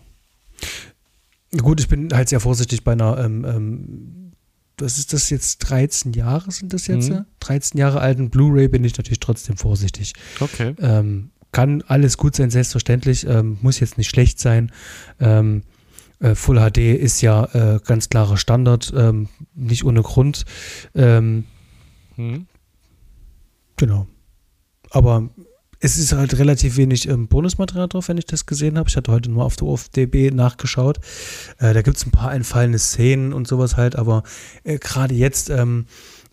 Gut, ich bin halt sehr vorsichtig bei einer ähm, ähm, was ist das jetzt, 13 Jahre sind das jetzt? Mhm. 13 Jahre alten Blu-ray bin ich natürlich trotzdem vorsichtig. Okay. Ähm, kann alles gut sein, selbstverständlich, ähm, muss jetzt nicht schlecht sein. Ähm, äh, Full HD ist ja äh, ganz klarer Standard, ähm, nicht ohne Grund. Ähm, mhm. Genau. Aber es ist halt relativ wenig ähm, Bonusmaterial drauf, wenn ich das gesehen habe. Ich hatte heute nur auf der OFDB nachgeschaut. Äh, da gibt es ein paar einfallende Szenen und sowas halt, aber äh, gerade jetzt ähm,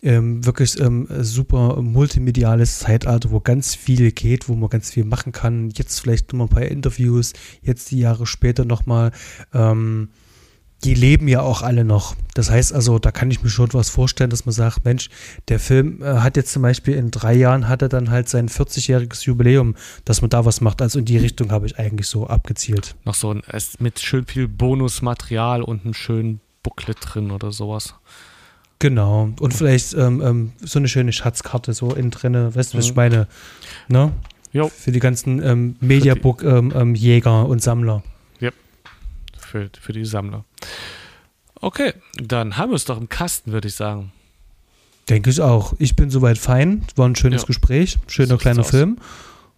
ähm, wirklich ähm, super multimediales Zeitalter, wo ganz viel geht, wo man ganz viel machen kann. Jetzt vielleicht nur mal ein paar Interviews, jetzt die Jahre später nochmal. Ähm, die leben ja auch alle noch. Das heißt also, da kann ich mir schon was vorstellen, dass man sagt, Mensch, der Film äh, hat jetzt zum Beispiel in drei Jahren hat er dann halt sein 40-jähriges Jubiläum, dass man da was macht. Also in die Richtung habe ich eigentlich so abgezielt. Noch so ein, mit schön viel Bonusmaterial und einem schönen Booklet drin oder sowas. Genau. Und vielleicht ähm, ähm, so eine schöne Schatzkarte so innen drin, weißt du, was ich mhm. meine? Ne? Jo. Für die ganzen ähm, Mediabook-Jäger ähm, ähm, und Sammler für, für die Sammler. Okay, dann haben wir es doch im Kasten, würde ich sagen. Denke ich auch. Ich bin soweit fein. War ein schönes ja. Gespräch, schöner kleiner. Film.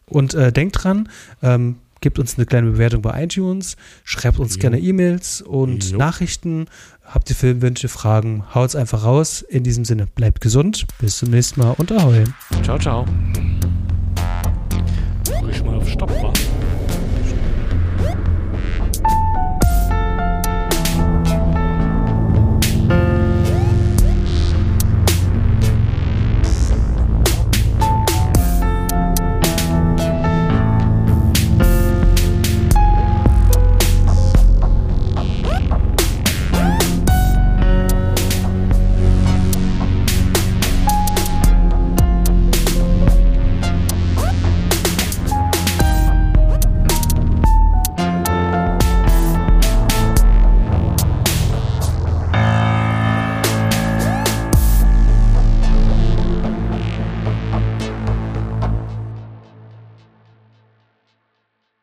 Und äh, denkt dran, ähm, gebt uns eine kleine Bewertung bei iTunes, schreibt uns jo. gerne E-Mails und jo. Nachrichten. Habt ihr Filmwünsche, Fragen? Haut's einfach raus. In diesem Sinne, bleibt gesund. Bis zum nächsten Mal und ahoi. Ciao, ciao. Drück mal auf Stopp machen.